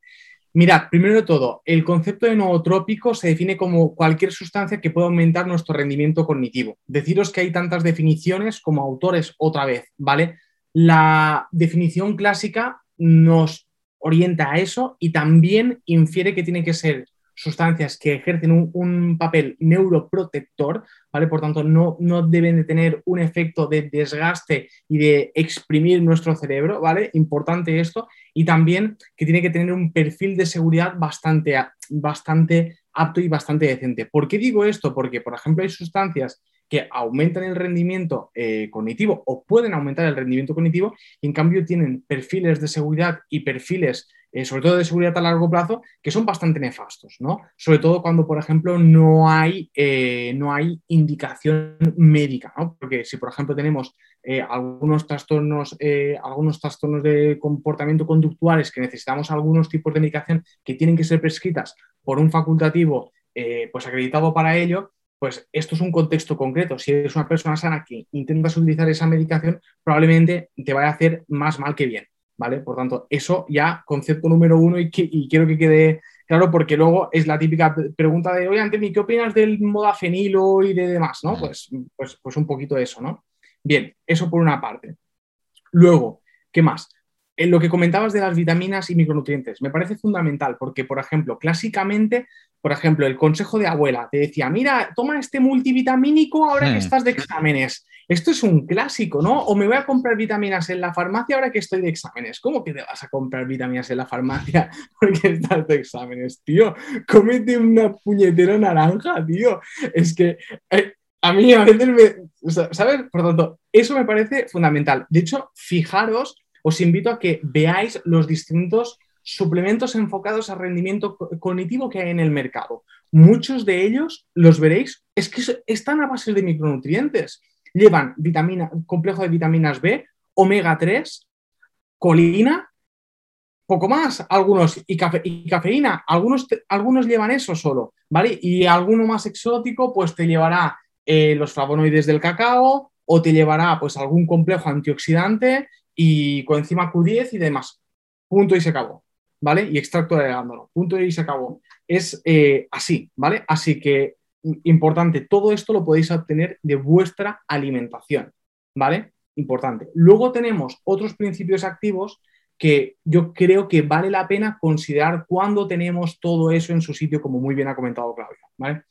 Mirad, primero de todo, el concepto de nootrópico se define como cualquier sustancia que pueda aumentar nuestro rendimiento cognitivo. Deciros que hay tantas definiciones como autores otra vez, ¿vale? La definición clásica nos orienta a eso y también infiere que tiene que ser sustancias que ejercen un, papel neuroprotector, ¿vale? Por tanto, no, no, deben de tener un efecto de desgaste y de exprimir nuestro cerebro, ¿vale? Importante esto. Y también que tiene que tener un perfil de seguridad bastante, bastante apto y bastante decente. ¿Por qué digo esto? Porque, por ejemplo, hay sustancias que aumentan el rendimiento eh, cognitivo o pueden aumentar el rendimiento cognitivo y en cambio tienen perfiles de seguridad y perfiles eh, sobre todo de seguridad a largo plazo, que son bastante nefastos, ¿no? Sobre todo cuando, por ejemplo, no hay, eh, no hay indicación médica, ¿no? Porque si, por ejemplo, tenemos eh, algunos, trastornos, algunos trastornos de comportamiento conductuales que necesitamos algunos tipos de medicación que tienen que ser prescritas por un facultativo pues acreditado para ello, pues esto es un contexto concreto. Si eres una persona sana que intentas utilizar esa medicación, probablemente te vaya a hacer más mal que bien. ¿Vale? Por tanto, eso ya concepto número uno y, quiero que quede claro porque luego es la típica pregunta de, oye, Antemi, ¿qué opinas del fenilo y de demás? ¿no? Pues, pues, pues un poquito eso, ¿no? Bien, eso por una parte. Luego, ¿qué más? En lo que comentabas de las vitaminas y micronutrientes, me parece fundamental porque, por ejemplo, clásicamente, por ejemplo, el consejo de abuela te decía, mira, toma este multivitamínico ahora que hmm. estás de exámenes. Esto es un clásico, ¿no? O me voy a comprar vitaminas en la farmacia ahora que estoy de exámenes. ¿Cómo que te vas a comprar vitaminas en la farmacia porque estás de exámenes, tío? Cómete una puñetera naranja, tío. Es que eh, a mí a veces me... ¿Sabes? Por tanto, eso me parece fundamental. De hecho, fijaros os invito a que veáis los distintos suplementos enfocados al rendimiento cognitivo que hay en el mercado. Muchos de ellos, los veréis, es que están a base de micronutrientes. Llevan vitamina, complejo de vitaminas B, omega 3, colina, poco más, algunos, y, cafeína, algunos, algunos llevan eso solo, ¿vale? Y alguno más exótico, pues te llevará eh, los flavonoides del cacao o te llevará pues algún complejo antioxidante y coenzima Q10 y demás. Punto y se acabó, ¿vale? Y extracto de arándano. Punto y se acabó. Es eh, así, ¿vale? Así que, importante, todo esto lo podéis obtener de vuestra alimentación, ¿vale? Importante. Luego tenemos otros principios activos que yo creo que vale la pena considerar cuando tenemos todo eso en su sitio, como muy bien ha comentado Claudia, ¿vale?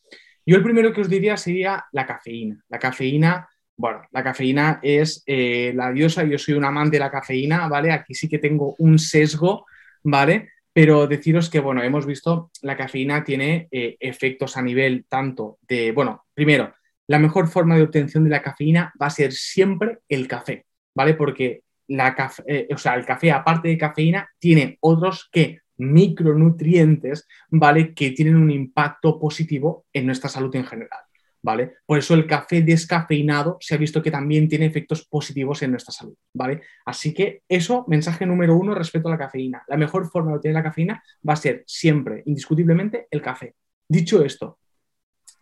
Yo el primero que os diría sería la cafeína. La cafeína bueno, la cafeína es eh, la diosa, yo soy un amante de la cafeína, ¿vale? Aquí sí que tengo un sesgo, ¿vale? Pero deciros que, bueno, hemos visto, la cafeína tiene eh, efectos a nivel tanto de, bueno, primero, la mejor forma de obtención de la cafeína va a ser siempre el café, ¿vale? Porque la eh, o sea, el café, aparte de cafeína, tiene otros que micronutrientes, ¿vale? Que tienen un impacto positivo en nuestra salud en general. ¿Vale? Por eso el café descafeinado se ha visto que también tiene efectos positivos en nuestra salud, ¿vale? Así que eso, mensaje número uno respecto a la cafeína. La mejor forma de obtener la cafeína va a ser siempre, indiscutiblemente, el café. Dicho esto,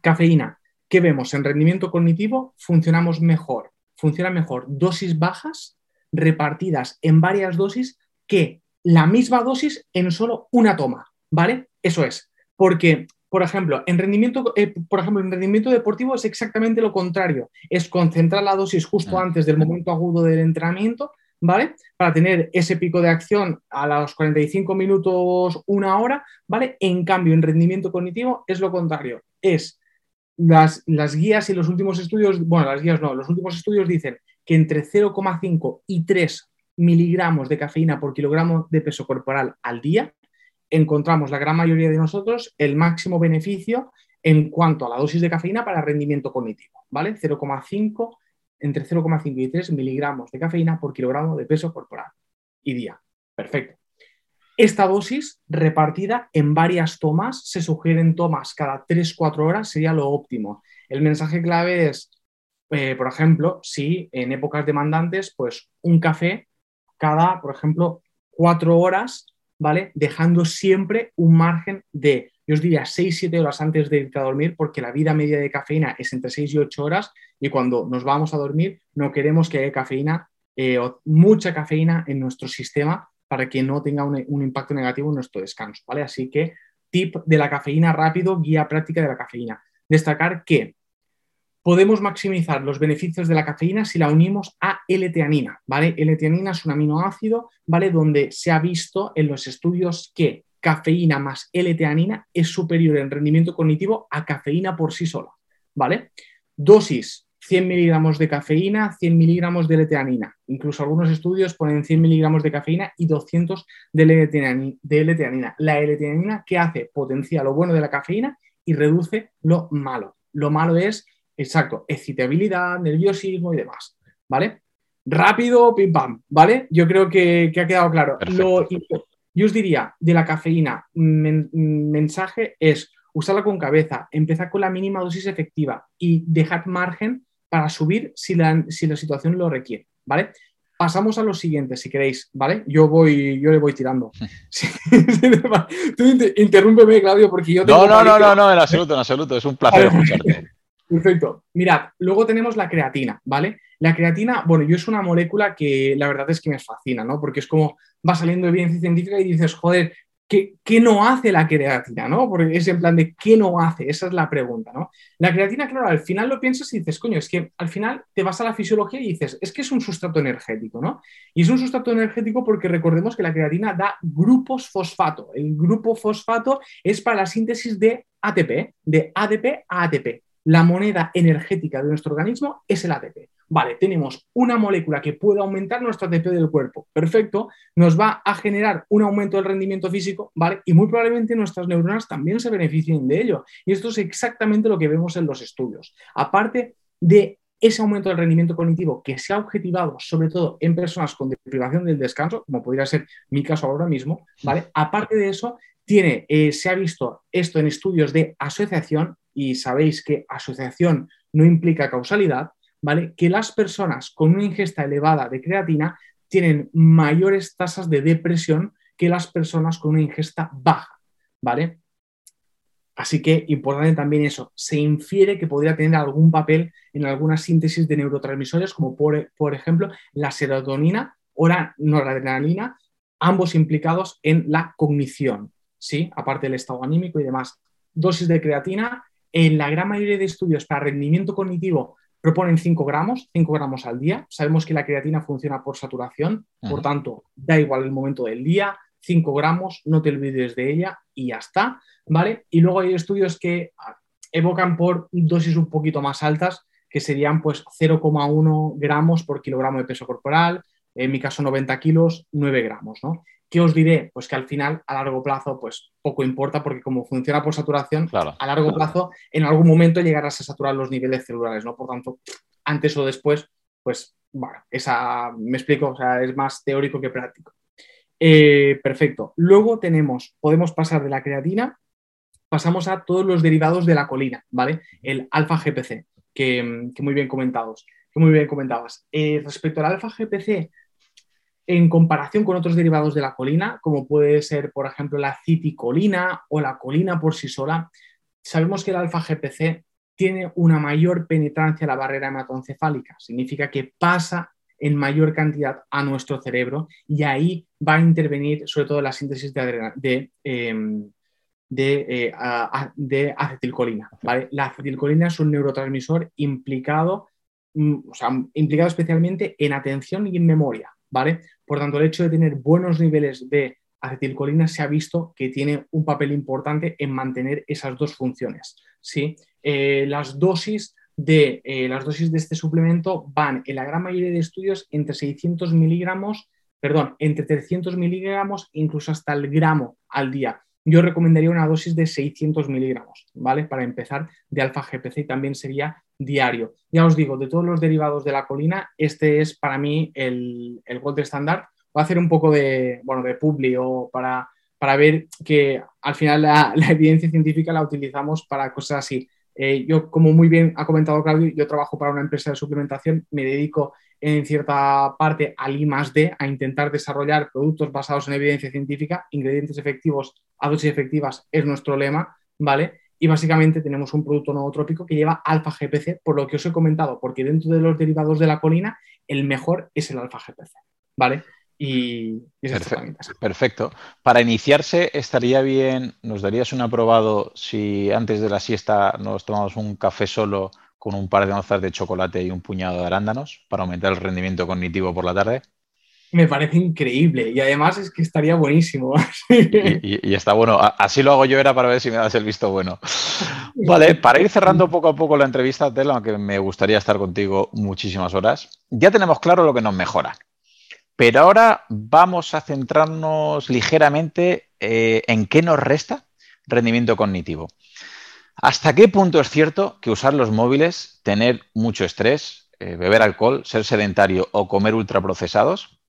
cafeína, ¿qué vemos? En rendimiento cognitivo funcionamos mejor, funcionan mejor dosis bajas repartidas en varias dosis que la misma dosis en solo una toma, ¿vale? Eso es, porque por ejemplo, en rendimiento, eh, por ejemplo, en rendimiento deportivo es exactamente lo contrario. Es concentrar la dosis justo ah. antes del momento agudo del entrenamiento, ¿vale? Para tener ese pico de acción a los 45 minutos, una hora, ¿vale? En cambio, en rendimiento cognitivo es lo contrario. Es las, las guías y los últimos estudios, bueno, las guías no, los últimos estudios dicen que entre 0,5 y 3 miligramos de cafeína por kilogramo de peso corporal al día encontramos la gran mayoría de nosotros el máximo beneficio en cuanto a la dosis de cafeína para rendimiento cognitivo, ¿vale? 0,5, entre 0,5 y 3 miligramos de cafeína por kilogramo de peso corporal y día. Perfecto. Esta dosis repartida en varias tomas, se sugieren tomas cada 3-4 horas, sería lo óptimo. El mensaje clave es, eh, por ejemplo, si en épocas demandantes, pues un café cada, por ejemplo, 4 horas, ¿vale? Dejando siempre un margen de, yo os diría, 6-7 horas antes de irte a dormir, porque la vida media de cafeína es entre 6 y 8 horas y cuando nos vamos a dormir no queremos que haya cafeína eh, o mucha cafeína en nuestro sistema para que no tenga un, impacto negativo en nuestro descanso, ¿vale? Así que tip de la cafeína rápido, guía práctica de la cafeína. Destacar que podemos maximizar los beneficios de la cafeína si la unimos a L-teanina, ¿vale? L-teanina es un aminoácido, ¿vale? Donde se ha visto en los estudios que cafeína más L-teanina es superior en rendimiento cognitivo a cafeína por sí sola, ¿vale? Dosis 100 miligramos de cafeína, 100 miligramos de L-teanina. Incluso algunos estudios ponen 100 miligramos de cafeína y 200 de L-teanina. La L-teanina, ¿qué hace? Potencia lo bueno de la cafeína y reduce lo malo. Lo malo es, exacto, excitabilidad, nerviosismo y demás. ¿Vale? Rápido, pim pam, ¿vale? Yo creo que, ha quedado claro. yo os diría, de la cafeína, mensaje es usarla con cabeza, empezar con la mínima dosis efectiva y dejar margen para subir si la, si la situación lo requiere, ¿vale? Pasamos a lo siguiente, si queréis, ¿vale? Yo voy, yo le voy tirando. Tú interrúmpeme, Claudio, porque yo tengo. No, no, no, no, en absoluto, en absoluto. Es un placer escucharte. Perfecto. Mirad, luego tenemos la creatina, ¿vale? La creatina, bueno, yo es una molécula que la verdad es que me fascina, ¿no? Porque es como va saliendo evidencia científica y dices, joder, ¿Qué, no hace la creatina? ¿no? Porque es en plan de ¿qué no hace? Esa es la pregunta. ¿no? La creatina, claro, al final lo piensas y dices, coño, es que al final te vas a la fisiología y dices, es que es un sustrato energético, ¿no? Y es un sustrato energético porque recordemos que la creatina da grupos fosfato. El grupo fosfato es para la síntesis de ATP, de ADP a ATP. La moneda energética de nuestro organismo es el ATP. Vale, tenemos una molécula que puede aumentar nuestro ATP del cuerpo. Perfecto, nos va a generar un aumento del rendimiento físico, ¿vale? Y muy probablemente nuestras neuronas también se beneficien de ello. Y esto es exactamente lo que vemos en los estudios. Aparte de ese aumento del rendimiento cognitivo que se ha objetivado sobre todo en personas con deprivación del descanso, como podría ser mi caso ahora mismo, ¿vale? Aparte de eso, tiene, eh, se ha visto esto en estudios de asociación y sabéis que asociación no implica causalidad, ¿vale? Que las personas con una ingesta elevada de creatina tienen mayores tasas de depresión que las personas con una ingesta baja, ¿vale? Así que importante también eso, se infiere que podría tener algún papel en alguna síntesis de neurotransmisores, como por, por ejemplo la serotonina o la noradrenalina, ambos implicados en la cognición, ¿sí? Aparte del estado anímico y demás. Dosis de creatina, en la gran mayoría de estudios para rendimiento cognitivo proponen 5 gramos, 5 gramos al día. Sabemos que la creatina funciona por saturación, por tanto, da igual el momento del día, 5 gramos, no te olvides de ella y ya está, ¿vale? Y luego hay estudios que ah, evocan por dosis un poquito más altas, que serían pues 0,1 gramos por kilogramo de peso corporal, en mi caso 90 kilos, 9 gramos, ¿no? ¿Qué os diré? Pues que al final, a largo plazo, pues poco importa, porque como funciona por saturación, a largo plazo, en algún momento llegarás a saturar los niveles celulares, ¿no? Por tanto, antes o después, pues, bueno, esa, me explico, o sea, es más teórico que práctico. Eh, perfecto. Luego tenemos, podemos pasar de la creatina, pasamos a todos los derivados de la colina, ¿vale? El alfa GPC, que, muy bien comentados, que muy bien comentabas. Eh, respecto al alfa GPC, en comparación con otros derivados de la colina, como puede ser, por ejemplo, la citicolina o la colina por sí sola, sabemos que el alfa-GPC tiene una mayor penetrancia a la barrera hematoencefálica. Significa que pasa en mayor cantidad a nuestro cerebro y ahí va a intervenir sobre todo la síntesis de, em, eh, acetilcolina. La acetilcolina es un neurotransmisor implicado, mm, o sea, implicado especialmente en atención y en memoria. ¿vale? Por tanto, el hecho de tener buenos niveles de acetilcolina se ha visto que tiene un papel importante en mantener esas dos funciones. ¿sí? Eh, las, dosis de, eh, las dosis de este suplemento van en la gran mayoría de estudios entre 600 miligramos, perdón, entre 300 miligramos incluso hasta el gramo al día. yo recomendaría una dosis de 600 miligramos, ¿vale? Para empezar de alfa GPC y también sería diario. Ya os digo, de todos los derivados de la colina, este es para mí el, el gold estándar. Voy a hacer un poco de, bueno, de publi o para, para ver que al final la, evidencia científica la utilizamos para cosas así. Eh, yo, como muy bien ha comentado Claudio, yo trabajo para una empresa de suplementación, me dedico en cierta parte al I más D, a intentar desarrollar productos basados en evidencia científica, ingredientes efectivos a dosis efectivas es nuestro lema, ¿vale? Y básicamente tenemos un producto nootrópico que lleva alfa GPC, por lo que os he comentado, porque dentro de los derivados de la colina, el mejor es el alfa GPC, ¿vale? Y, perfecto, perfecto. Para iniciarse, estaría bien, nos darías un aprobado si antes de la siesta nos tomamos un café solo con un par de onzas de chocolate y un puñado de arándanos para aumentar el rendimiento cognitivo por la tarde. Me parece increíble y además es que estaría buenísimo. y, está bueno. Así lo hago yo, era para ver si me das el visto bueno. Vale, para ir cerrando poco a poco la entrevista, Tela, aunque me gustaría estar contigo muchísimas horas, ya tenemos claro lo que nos mejora. Pero ahora vamos a centrarnos ligeramente eh, en qué nos resta rendimiento cognitivo. ¿Hasta qué punto es cierto que usar los móviles, tener mucho estrés, eh, beber alcohol, ser sedentario o comer ultraprocesados,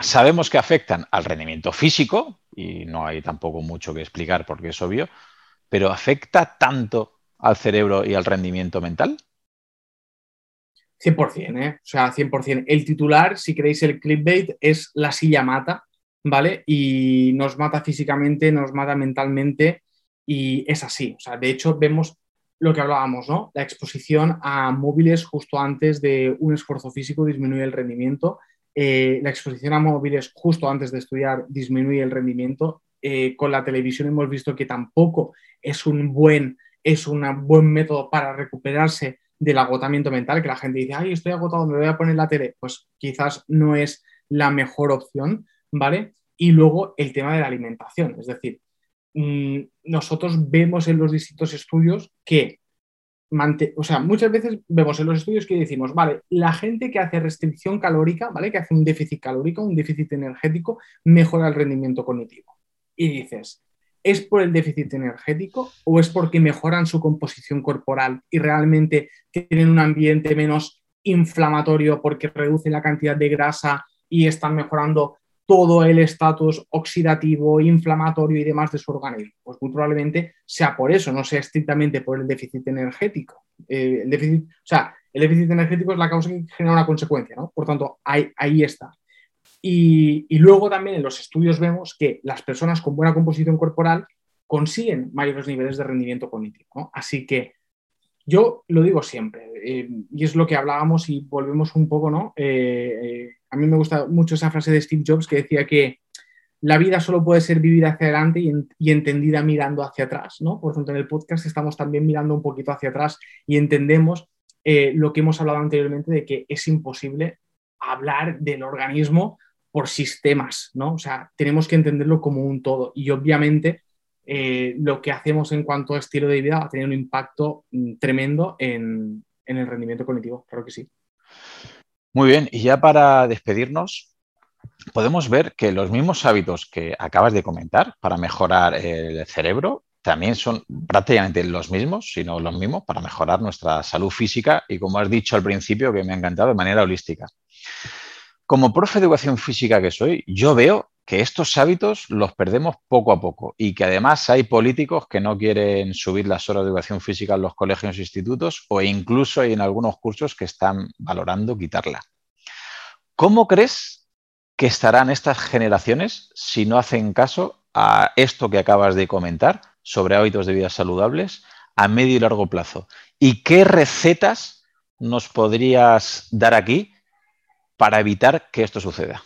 sabemos que afectan al rendimiento físico, y no hay tampoco mucho que explicar porque es obvio, pero afecta tanto al cerebro y al rendimiento mental? 100%, ¿eh? O sea, 100%. El titular, si queréis el clickbait, es la silla mata, ¿vale? Y nos mata físicamente, nos mata mentalmente y es así. O sea, de hecho, vemos lo que hablábamos, ¿no? La exposición a móviles justo antes de un esfuerzo físico disminuye el rendimiento. Eh, la exposición a móviles justo antes de estudiar disminuye el rendimiento. Eh, con la televisión hemos visto que tampoco es un buen, es un buen método para recuperarse del agotamiento mental, que la gente dice, ay, estoy agotado, me voy a poner la tele. Pues quizás no es la mejor opción, ¿vale? Y luego el tema de la alimentación, es decir, Mm, nosotros vemos en los distintos estudios que, o sea, muchas veces vemos en los estudios que decimos, vale, la gente que hace restricción calórica, ¿vale? Que hace un déficit calórico, un déficit energético, mejora el rendimiento cognitivo. Y dices, ¿es por el déficit energético o es porque mejoran su composición corporal y realmente tienen un ambiente menos inflamatorio porque reducen la cantidad de grasa y están mejorando todo el estatus oxidativo, inflamatorio y demás de su organismo. Pues muy probablemente sea por eso, no sea estrictamente por el déficit energético. Eh, el déficit, o sea, el déficit energético es la causa que genera una consecuencia, ¿no? Por tanto, ahí, está. Y, y, luego también en los estudios vemos que las personas con buena composición corporal consiguen mayores niveles de rendimiento cognitivo. ¿no? Así que yo lo digo siempre, eh, y es lo que hablábamos y volvemos un poco, ¿no? Eh, eh, a mí me gusta mucho esa frase de Steve Jobs que decía que la vida solo puede ser vivida hacia adelante y, entendida mirando hacia atrás, ¿no? Por tanto, en el podcast estamos también mirando un poquito hacia atrás y entendemos lo que hemos hablado anteriormente de que es imposible hablar del organismo por sistemas, ¿no? O sea, tenemos que entenderlo como un todo y obviamente eh, lo que hacemos en cuanto a estilo de vida va a tener un impacto mm, tremendo en, el rendimiento cognitivo, claro que sí. Muy bien, y ya para despedirnos, podemos ver que los mismos hábitos que acabas de comentar para mejorar el cerebro también son prácticamente los mismos, sino los mismos para mejorar nuestra salud física y, como has dicho al principio, que me ha encantado, de manera holística. Como profe de educación física que soy, yo veo que estos hábitos los perdemos poco a poco y que además hay políticos que no quieren subir las horas de educación física en los colegios e institutos o incluso hay en algunos cursos que están valorando quitarla. ¿Cómo crees que estarán estas generaciones si no hacen caso a esto que acabas de comentar sobre hábitos de vida saludables a medio y largo plazo? ¿Y qué recetas nos podrías dar aquí para evitar que esto suceda?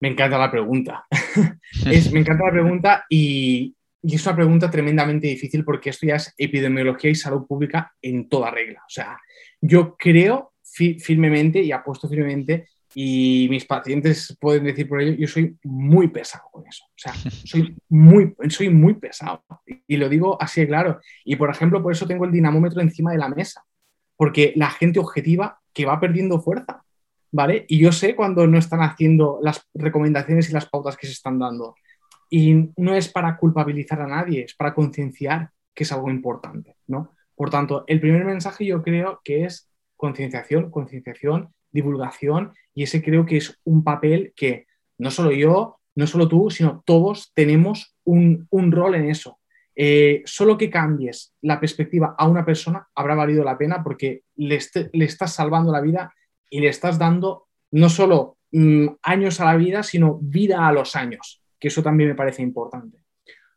Me encanta la pregunta. me encanta la pregunta y, es una pregunta tremendamente difícil porque esto ya es epidemiología y salud pública en toda regla. O sea, yo creo firmemente y apuesto firmemente y mis pacientes pueden decir por ello, yo soy muy pesado con eso. O sea, soy muy, soy muy pesado. Y lo digo así de claro. Y por ejemplo, por eso tengo el dinamómetro encima de la mesa. Porque la gente objetiva que va perdiendo fuerza. ¿Vale? Y yo sé cuando no están haciendo las recomendaciones y las pautas que se están dando. Y no es para culpabilizar a nadie, es para concienciar que es algo importante, ¿no? Por tanto, el primer mensaje yo creo que es concienciación, concienciación, divulgación, y ese creo que es un papel que no solo yo, no solo tú, sino todos tenemos un, rol en eso. Eh, solo que cambies la perspectiva a una persona habrá valido la pena porque le, le estás salvando la vida y le estás dando no solo mm, años a la vida, sino vida a los años, que eso también me parece importante.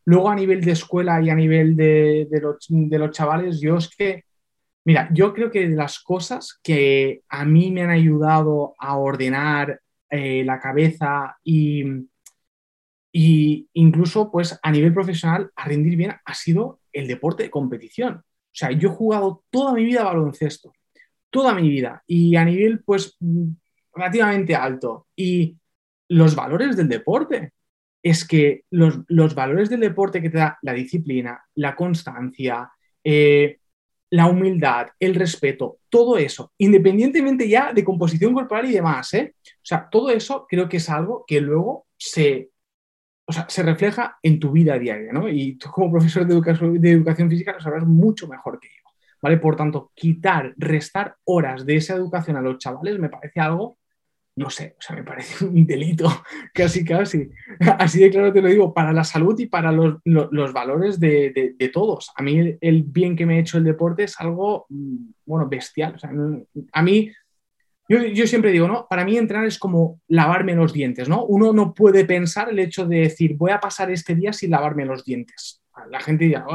Luego a nivel de escuela y a nivel de, los, chavales, yo es que, mira, yo creo que de las cosas que a mí me han ayudado a ordenar eh, la cabeza y, y incluso pues a nivel profesional a rendir bien ha sido el deporte de competición. O sea, yo he jugado toda mi vida baloncesto, toda mi vida y a nivel pues relativamente alto. Y los valores del deporte, es que los, valores del deporte que te da la disciplina, la constancia, eh, la humildad, el respeto, todo eso, independientemente ya de composición corporal y demás, ¿eh? o sea, todo eso creo que es algo que luego se, se refleja en tu vida diaria, ¿no? Y tú como profesor de educación, de educación física lo sabrás mucho mejor que yo, ¿vale? Por tanto, quitar, restar horas de esa educación a los chavales me parece algo no sé, o sea, me parece un delito, casi, casi. Así de claro te lo digo, para la salud y para los, valores de, todos. A mí el, bien que me ha hecho el deporte es algo, mm, bueno, bestial. A mí, yo, siempre digo, ¿no? Para mí entrenar es como lavarme los dientes, ¿no? Uno no puede pensar el hecho de decir, voy a pasar este día sin lavarme los dientes. La gente dirá,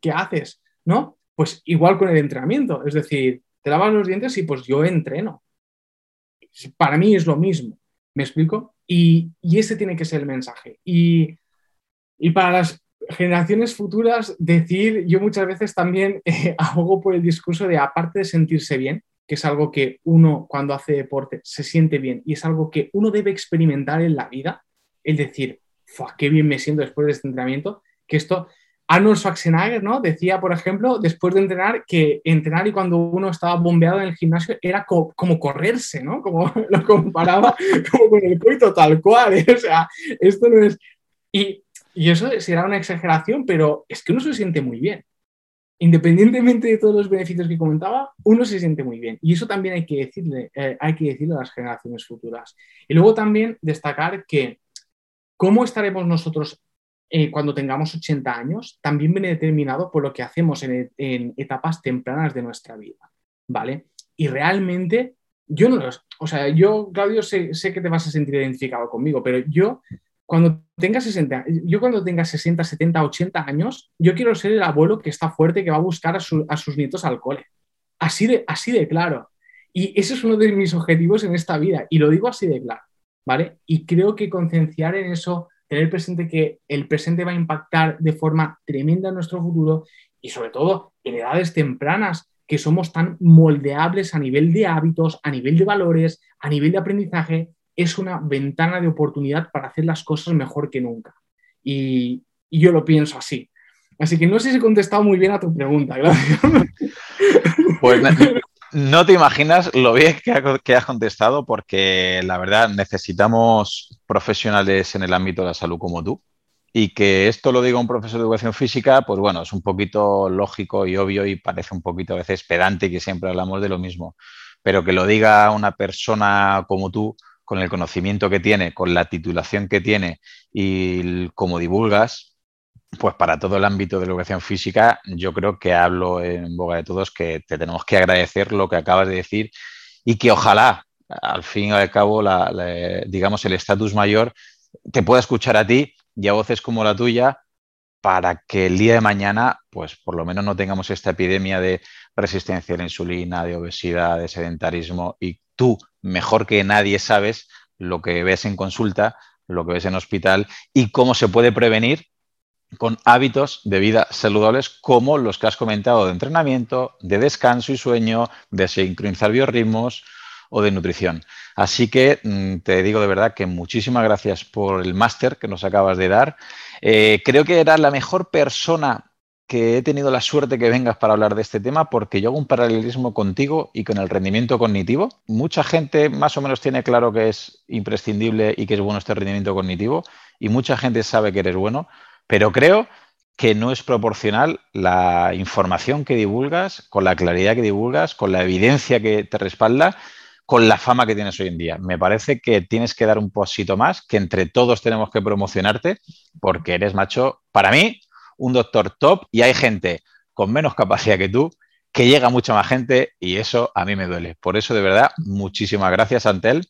¿qué haces? ¿No? Pues igual con el entrenamiento, es decir, te lavas los dientes y pues yo entreno para mí es lo mismo, ¿me explico? Y, ese tiene que ser el mensaje. Y, para las generaciones futuras, decir, yo muchas veces también eh, abogo por el discurso de, aparte de sentirse bien, que es algo que uno cuando hace deporte se siente bien y es algo que uno debe experimentar en la vida, el decir, qué bien me siento después de este entrenamiento, que esto Arnold Schwarzenegger, ¿no? Decía, por ejemplo, después de entrenar, que entrenar y cuando uno estaba bombeado en el gimnasio era como correrse, ¿no? Como lo comparaba como con el coito tal cual. ¿eh? O sea, esto no es... Y, eso será una exageración, pero es que uno se siente muy bien. Independientemente de todos los beneficios que comentaba, uno se siente muy bien. Y eso también hay que decirle, eh, hay que decirle a las generaciones futuras. Y luego también destacar que cómo estaremos nosotros eh, cuando tengamos 80 años también viene determinado por lo que hacemos en, etapas tempranas de nuestra vida, ¿vale? Y realmente, yo no los, o sea, yo, Claudio, sé, que te vas a sentir identificado conmigo, pero yo cuando tenga 60, yo cuando tenga 60, 70, 80 años, yo quiero ser el abuelo que está fuerte, que va a buscar a, a sus nietos al cole. Así de, así de claro. Y ese es uno de mis objetivos en esta vida, y lo digo así de claro, ¿vale? Y creo que concienciar en eso tener presente que el presente va a impactar de forma tremenda en nuestro futuro y sobre todo en edades tempranas que somos tan moldeables a nivel de hábitos, a nivel de valores, a nivel de aprendizaje, es una ventana de oportunidad para hacer las cosas mejor que nunca. Y, yo lo pienso así. Así que no sé si he contestado muy bien a tu pregunta, gracias. Pues no te imaginas lo bien que, has contestado porque la verdad necesitamos profesionales en el ámbito de la salud como tú. Y que esto lo diga un profesor de educación física, pues bueno, es un poquito lógico y obvio y parece un poquito a veces pedante que siempre hablamos de lo mismo. Pero que lo diga una persona como tú, con el conocimiento que tiene, con la titulación que tiene y cómo divulgas, pues para todo el ámbito de la educación física, yo creo que hablo en boga de todos que te tenemos que agradecer lo que acabas de decir y que ojalá, al fin y al cabo, digamos, el estatus mayor te pueda escuchar a ti y a voces como la tuya para que el día de mañana, pues por lo menos no tengamos esta epidemia de resistencia a la insulina, de obesidad, de sedentarismo y tú, mejor que nadie, sabes lo que ves en consulta, lo que ves en hospital y cómo se puede prevenir con hábitos de vida saludables como los que has comentado de entrenamiento, de descanso y sueño, de sincronizar biorritmos o de nutrición. Así que mm, te digo de verdad que muchísimas gracias por el máster que nos acabas de dar. Eh, creo que eras la mejor persona que he tenido la suerte que vengas para hablar de este tema porque yo hago un paralelismo contigo y con el rendimiento cognitivo. Mucha gente más o menos tiene claro que es imprescindible y que es bueno este rendimiento cognitivo y mucha gente sabe que eres bueno, pero creo que no es proporcional la información que divulgas, con la claridad que divulgas, con la evidencia que te respalda, con la fama que tienes hoy en día. Me parece que tienes que dar un posito más, que entre todos tenemos que promocionarte, porque eres, macho, para mí, un doctor top y hay gente con menos capacidad que tú que llega mucha más gente y eso a mí me duele. Por eso, de verdad, muchísimas gracias, Antel.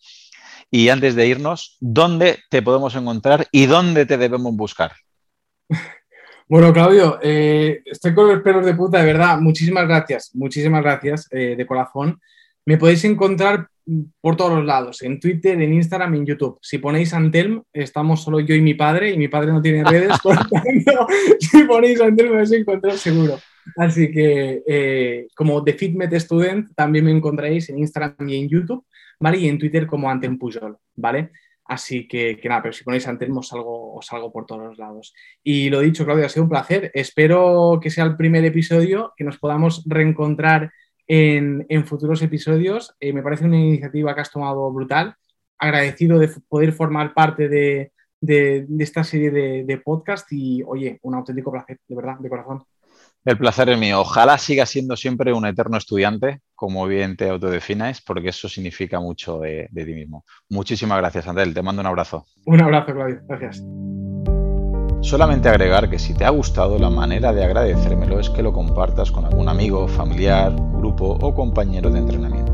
Y antes de irnos, ¿dónde te podemos encontrar y dónde te debemos buscar? Bueno, Claudio, eh, estoy con los pelos de puta, de verdad. Muchísimas gracias, muchísimas gracias eh, de corazón. Me podéis encontrar por todos los lados, en Twitter, en Instagram en YouTube. Si ponéis Antelm, estamos solo yo y mi padre, y mi padre no tiene redes, por tanto, si ponéis Antelm me vais a encontrar seguro. Así que, eh, como The Fitmet Student, también me encontraréis en Instagram y en YouTube, ¿vale? Y en Twitter como Antelm Pujol, ¿vale? Así que, nada, pero si ponéis Antelmo salgo, os salgo por todos los lados. Y lo dicho, Claudia, ha sido un placer. Espero que sea el primer episodio, que nos podamos reencontrar en, futuros episodios. Eh, me parece una iniciativa que has tomado brutal. Agradecido de poder formar parte de, esta serie de, de podcast y, oye, un auténtico placer, de verdad, de corazón. El placer es mío. Ojalá siga siendo siempre un eterno estudiante, como bien te autodefináis, porque eso significa mucho de, ti mismo. Muchísimas gracias, Andel. Te mando un abrazo. Un abrazo, Claudio. Gracias. Solamente agregar que si te ha gustado, la manera de agradecérmelo es que lo compartas con algún amigo, familiar, grupo o compañero de entrenamiento.